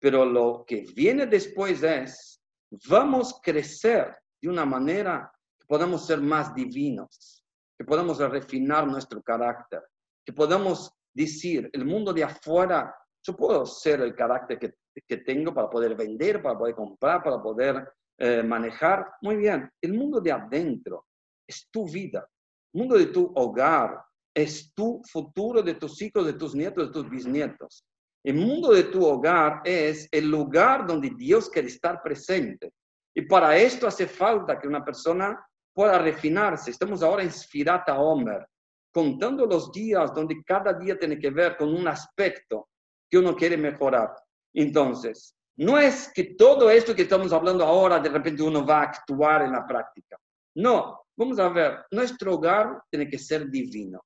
pero lo que viene después es, vamos a crecer de una manera que podamos ser más divinos, que podamos refinar nuestro carácter, que podamos decir, el mundo de afuera, yo puedo ser el carácter que, que tengo para poder vender, para poder comprar, para poder eh, manejar. Muy bien, el mundo de adentro es tu vida, mundo de tu hogar es tu futuro, de tus hijos, de tus nietos, de tus bisnietos. El mundo de tu hogar es el lugar donde Dios quiere estar presente. Y para esto hace falta que una persona pueda refinarse. Estamos ahora en Sfirata Omer, contando los días donde cada día tiene que ver con un aspecto que uno quiere mejorar. Entonces, no es que todo esto que estamos hablando ahora de repente uno va a actuar en la práctica. No, vamos a ver, nuestro hogar tiene que ser divino.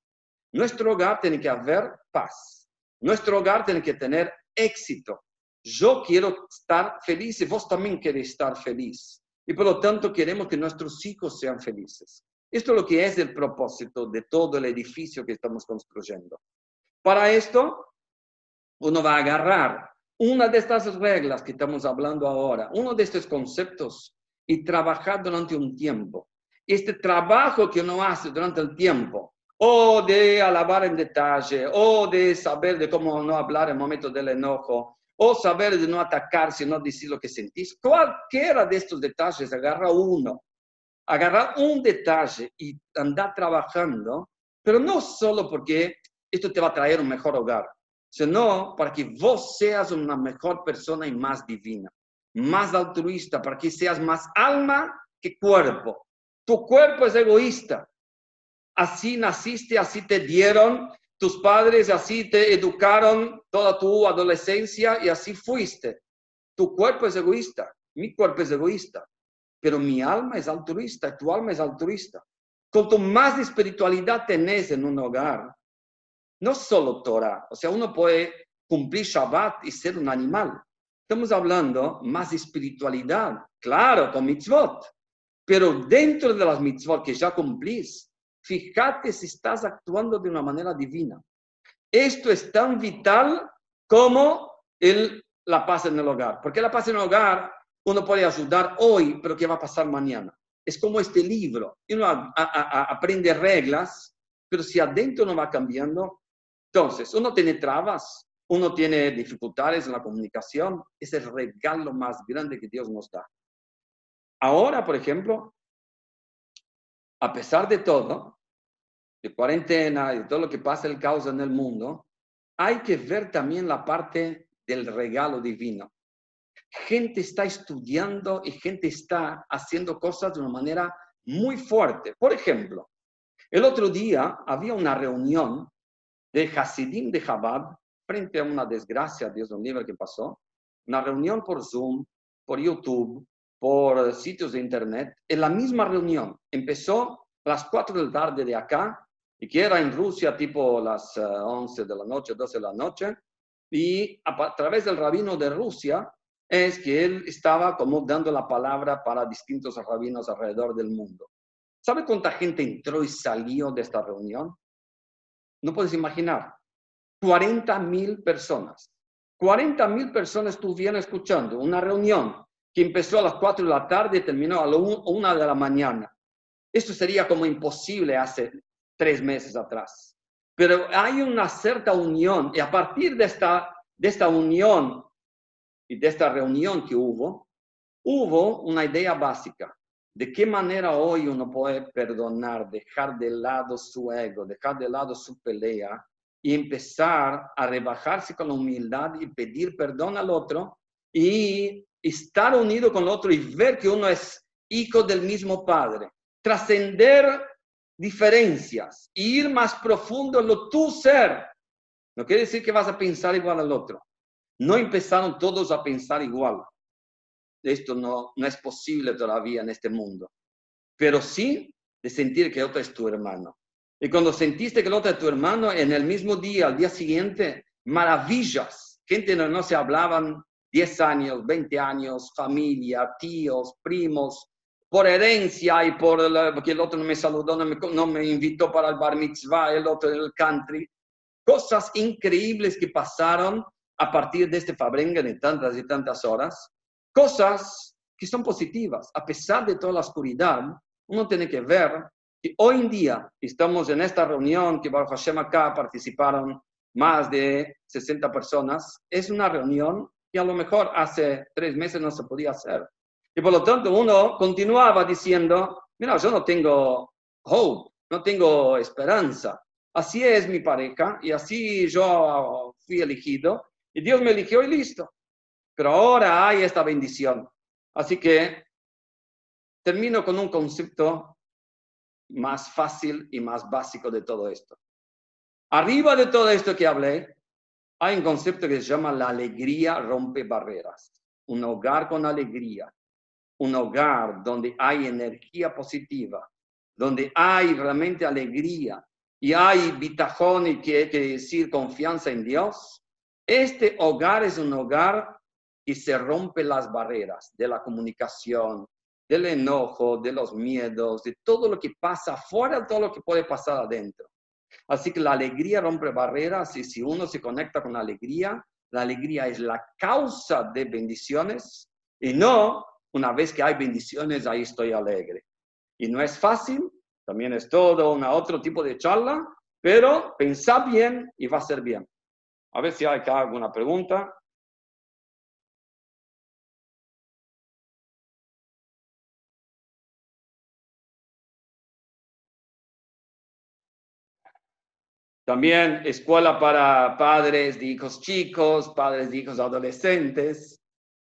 Nuestro hogar tiene que haber paz. Nuestro hogar tiene que tener éxito. Yo quiero estar feliz y vos también querés estar feliz. Y por lo tanto queremos que nuestros hijos sean felices. Esto es lo que es el propósito de todo el edificio que estamos construyendo. Para esto, uno va a agarrar una de estas reglas que estamos hablando ahora, uno de estos conceptos y trabajar durante un tiempo. Este trabajo que uno hace durante el tiempo, o de alabar en detalle, o de saber de cómo no hablar en momentos del enojo, o saber de no atacar, sino decir lo que sentís, cualquiera de estos detalles, agarra uno, agarrar un detalle y andar trabajando, pero no solo porque esto te va a traer un mejor hogar, sino para que vos seas una mejor persona y más divina, más altruista, para que seas más alma que cuerpo. Tu cuerpo es egoísta. Así naciste, así te dieron tus padres, así te educaron toda tu adolescencia y así fuiste. Tu cuerpo es egoísta, mi cuerpo es egoísta, pero mi alma es altruista, tu alma es altruista. Cuanto más espiritualidad tenés en un hogar, no solo Torah, o sea, uno puede cumplir Shabbat y ser un animal. Estamos hablando más espiritualidad, claro, con mitzvot, pero dentro de las mitzvot que ya cumplís, fíjate si estás actuando de una manera divina. Esto es tan vital como el, la paz en el hogar, porque la paz en el hogar uno puede ayudar hoy, pero ¿qué va a pasar mañana? Es como este libro, uno aprende reglas, pero si adentro no va cambiando, entonces, uno tiene trabas, uno tiene dificultades en la comunicación, es el regalo más grande que Dios nos da. Ahora, por ejemplo, a pesar de todo, de cuarentena y de todo lo que pasa el caos en el mundo, hay que ver también la parte del regalo divino. Gente está estudiando y gente está haciendo cosas de una manera muy fuerte. Por ejemplo, el otro día había una reunión de Hasidim de Chabad frente a una desgracia, Dios lo libre, que pasó, una reunión por Zoom, por YouTube, por sitios de Internet, en la misma reunión. Empezó a las 4 de la tarde de acá, y que era en Rusia tipo las 11 eh, de la noche, 12 de la noche, y a, través del rabino de Rusia es que él estaba como dando la palabra para distintos rabinos alrededor del mundo. ¿Sabe cuánta gente entró y salió de esta reunión? No puedes imaginar. 40 mil personas. 40 mil personas estuvieron escuchando una reunión que empezó a las 4 de la tarde y terminó a la 1 de la mañana. Esto sería como imposible hace tres meses atrás. Pero hay una cierta unión y a partir de esta, de esta unión y de esta reunión que hubo, hubo una idea básica. ¿De qué manera hoy uno puede perdonar, dejar de lado su ego, dejar de lado su pelea y empezar a rebajarse con la humildad y pedir perdón al otro y estar unido con el otro y ver que uno es hijo del mismo Padre? Trascender diferencias, ir más profundo en lo tu ser. No quiere decir que vas a pensar igual al otro. No empezaron todos a pensar igual esto no, no es posible todavía en este mundo. Pero sí de sentir que el otro es tu hermano. Y cuando sentiste que el otro es tu hermano, en el mismo día, al día siguiente, maravillas. Gente no, no se hablaban 10 años, 20 años, familia, tíos, primos, por herencia y por porque el otro no me saludó, no me, no me invitó para el bar mitzvah, el otro del country. Cosas increíbles que pasaron a partir de este Fabrengen de tantas y tantas horas. Cosas que son positivas, a pesar de toda la oscuridad, uno tiene que ver que hoy en día estamos en esta reunión que Baruch Hashem acá participaron más de 60 personas. Es una reunión que a lo mejor hace tres meses no se podía hacer. Y por lo tanto uno continuaba diciendo, mira, yo no tengo hope, no tengo esperanza. Así es mi pareja y así yo fui elegido y Dios me eligió y listo. Pero ahora hay esta bendición. Así que termino con un concepto más fácil y más básico de todo esto. Arriba de todo esto que hablé, hay un concepto que se llama la alegría rompe barreras. Un hogar con alegría, un hogar donde hay energía positiva, donde hay realmente alegría y hay bitajón y que, que decir confianza en Dios. Este hogar es un hogar que se rompe las barreras de la comunicación, del enojo, de los miedos, de todo lo que pasa afuera, todo lo que puede pasar adentro. Así que la alegría rompe barreras y si uno se conecta con la alegría, la alegría es la causa de bendiciones y no una vez que hay bendiciones, ahí estoy alegre. Y no es fácil, también es todo un otro tipo de charla, pero pensá bien y va a ser bien. A ver si hay acá alguna pregunta. También escuela para padres de hijos chicos, padres de hijos adolescentes.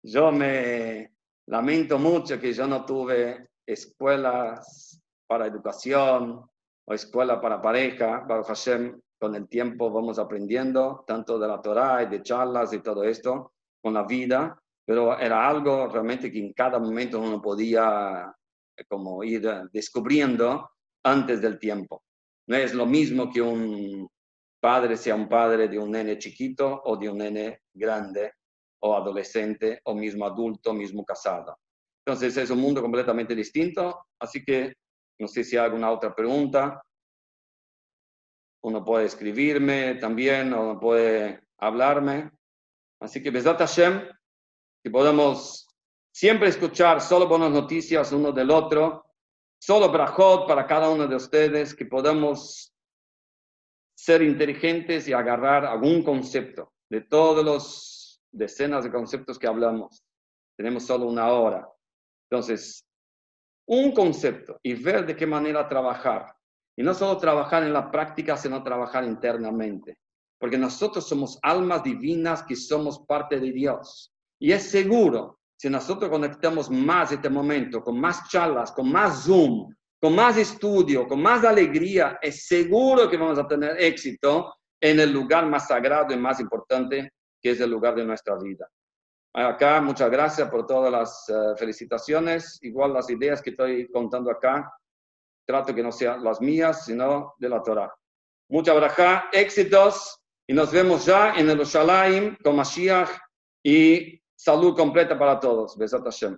Yo me lamento mucho que yo no tuve escuelas para educación o escuela para pareja. Baruch Hashem, con el tiempo vamos aprendiendo tanto de la Torah y de charlas y todo esto con la vida, pero era algo realmente que en cada momento uno podía como ir descubriendo antes del tiempo. No es lo mismo que un padre sea un padre de un nene chiquito o de un nene grande o adolescente o mismo adulto, mismo casado. Entonces es un mundo completamente distinto, así que no sé si hay alguna otra pregunta. Uno puede escribirme también o puede hablarme. Así que Besat Hashem, que podamos siempre escuchar solo buenas noticias uno del otro, solo brajot para cada uno de ustedes, que podamos ser inteligentes y agarrar algún concepto de todos los decenas de conceptos que hablamos. Tenemos solo una hora. Entonces, un concepto y ver de qué manera trabajar. Y no solo trabajar en la práctica, sino trabajar internamente. Porque nosotros somos almas divinas que somos parte de Dios. Y es seguro si nosotros conectamos más este momento, con más charlas, con más Zoom, con más estudio, con más alegría, es seguro que vamos a tener éxito en el lugar más sagrado y más importante, que es el lugar de nuestra vida. Acá, muchas gracias por todas las eh, felicitaciones. Igual las ideas que estoy contando acá, trato que no sean las mías, sino de la Torah. Muchas gracias, éxitos y nos vemos ya en el Shalaim con Mashiach y Salud completa para todos. Besat Hashem.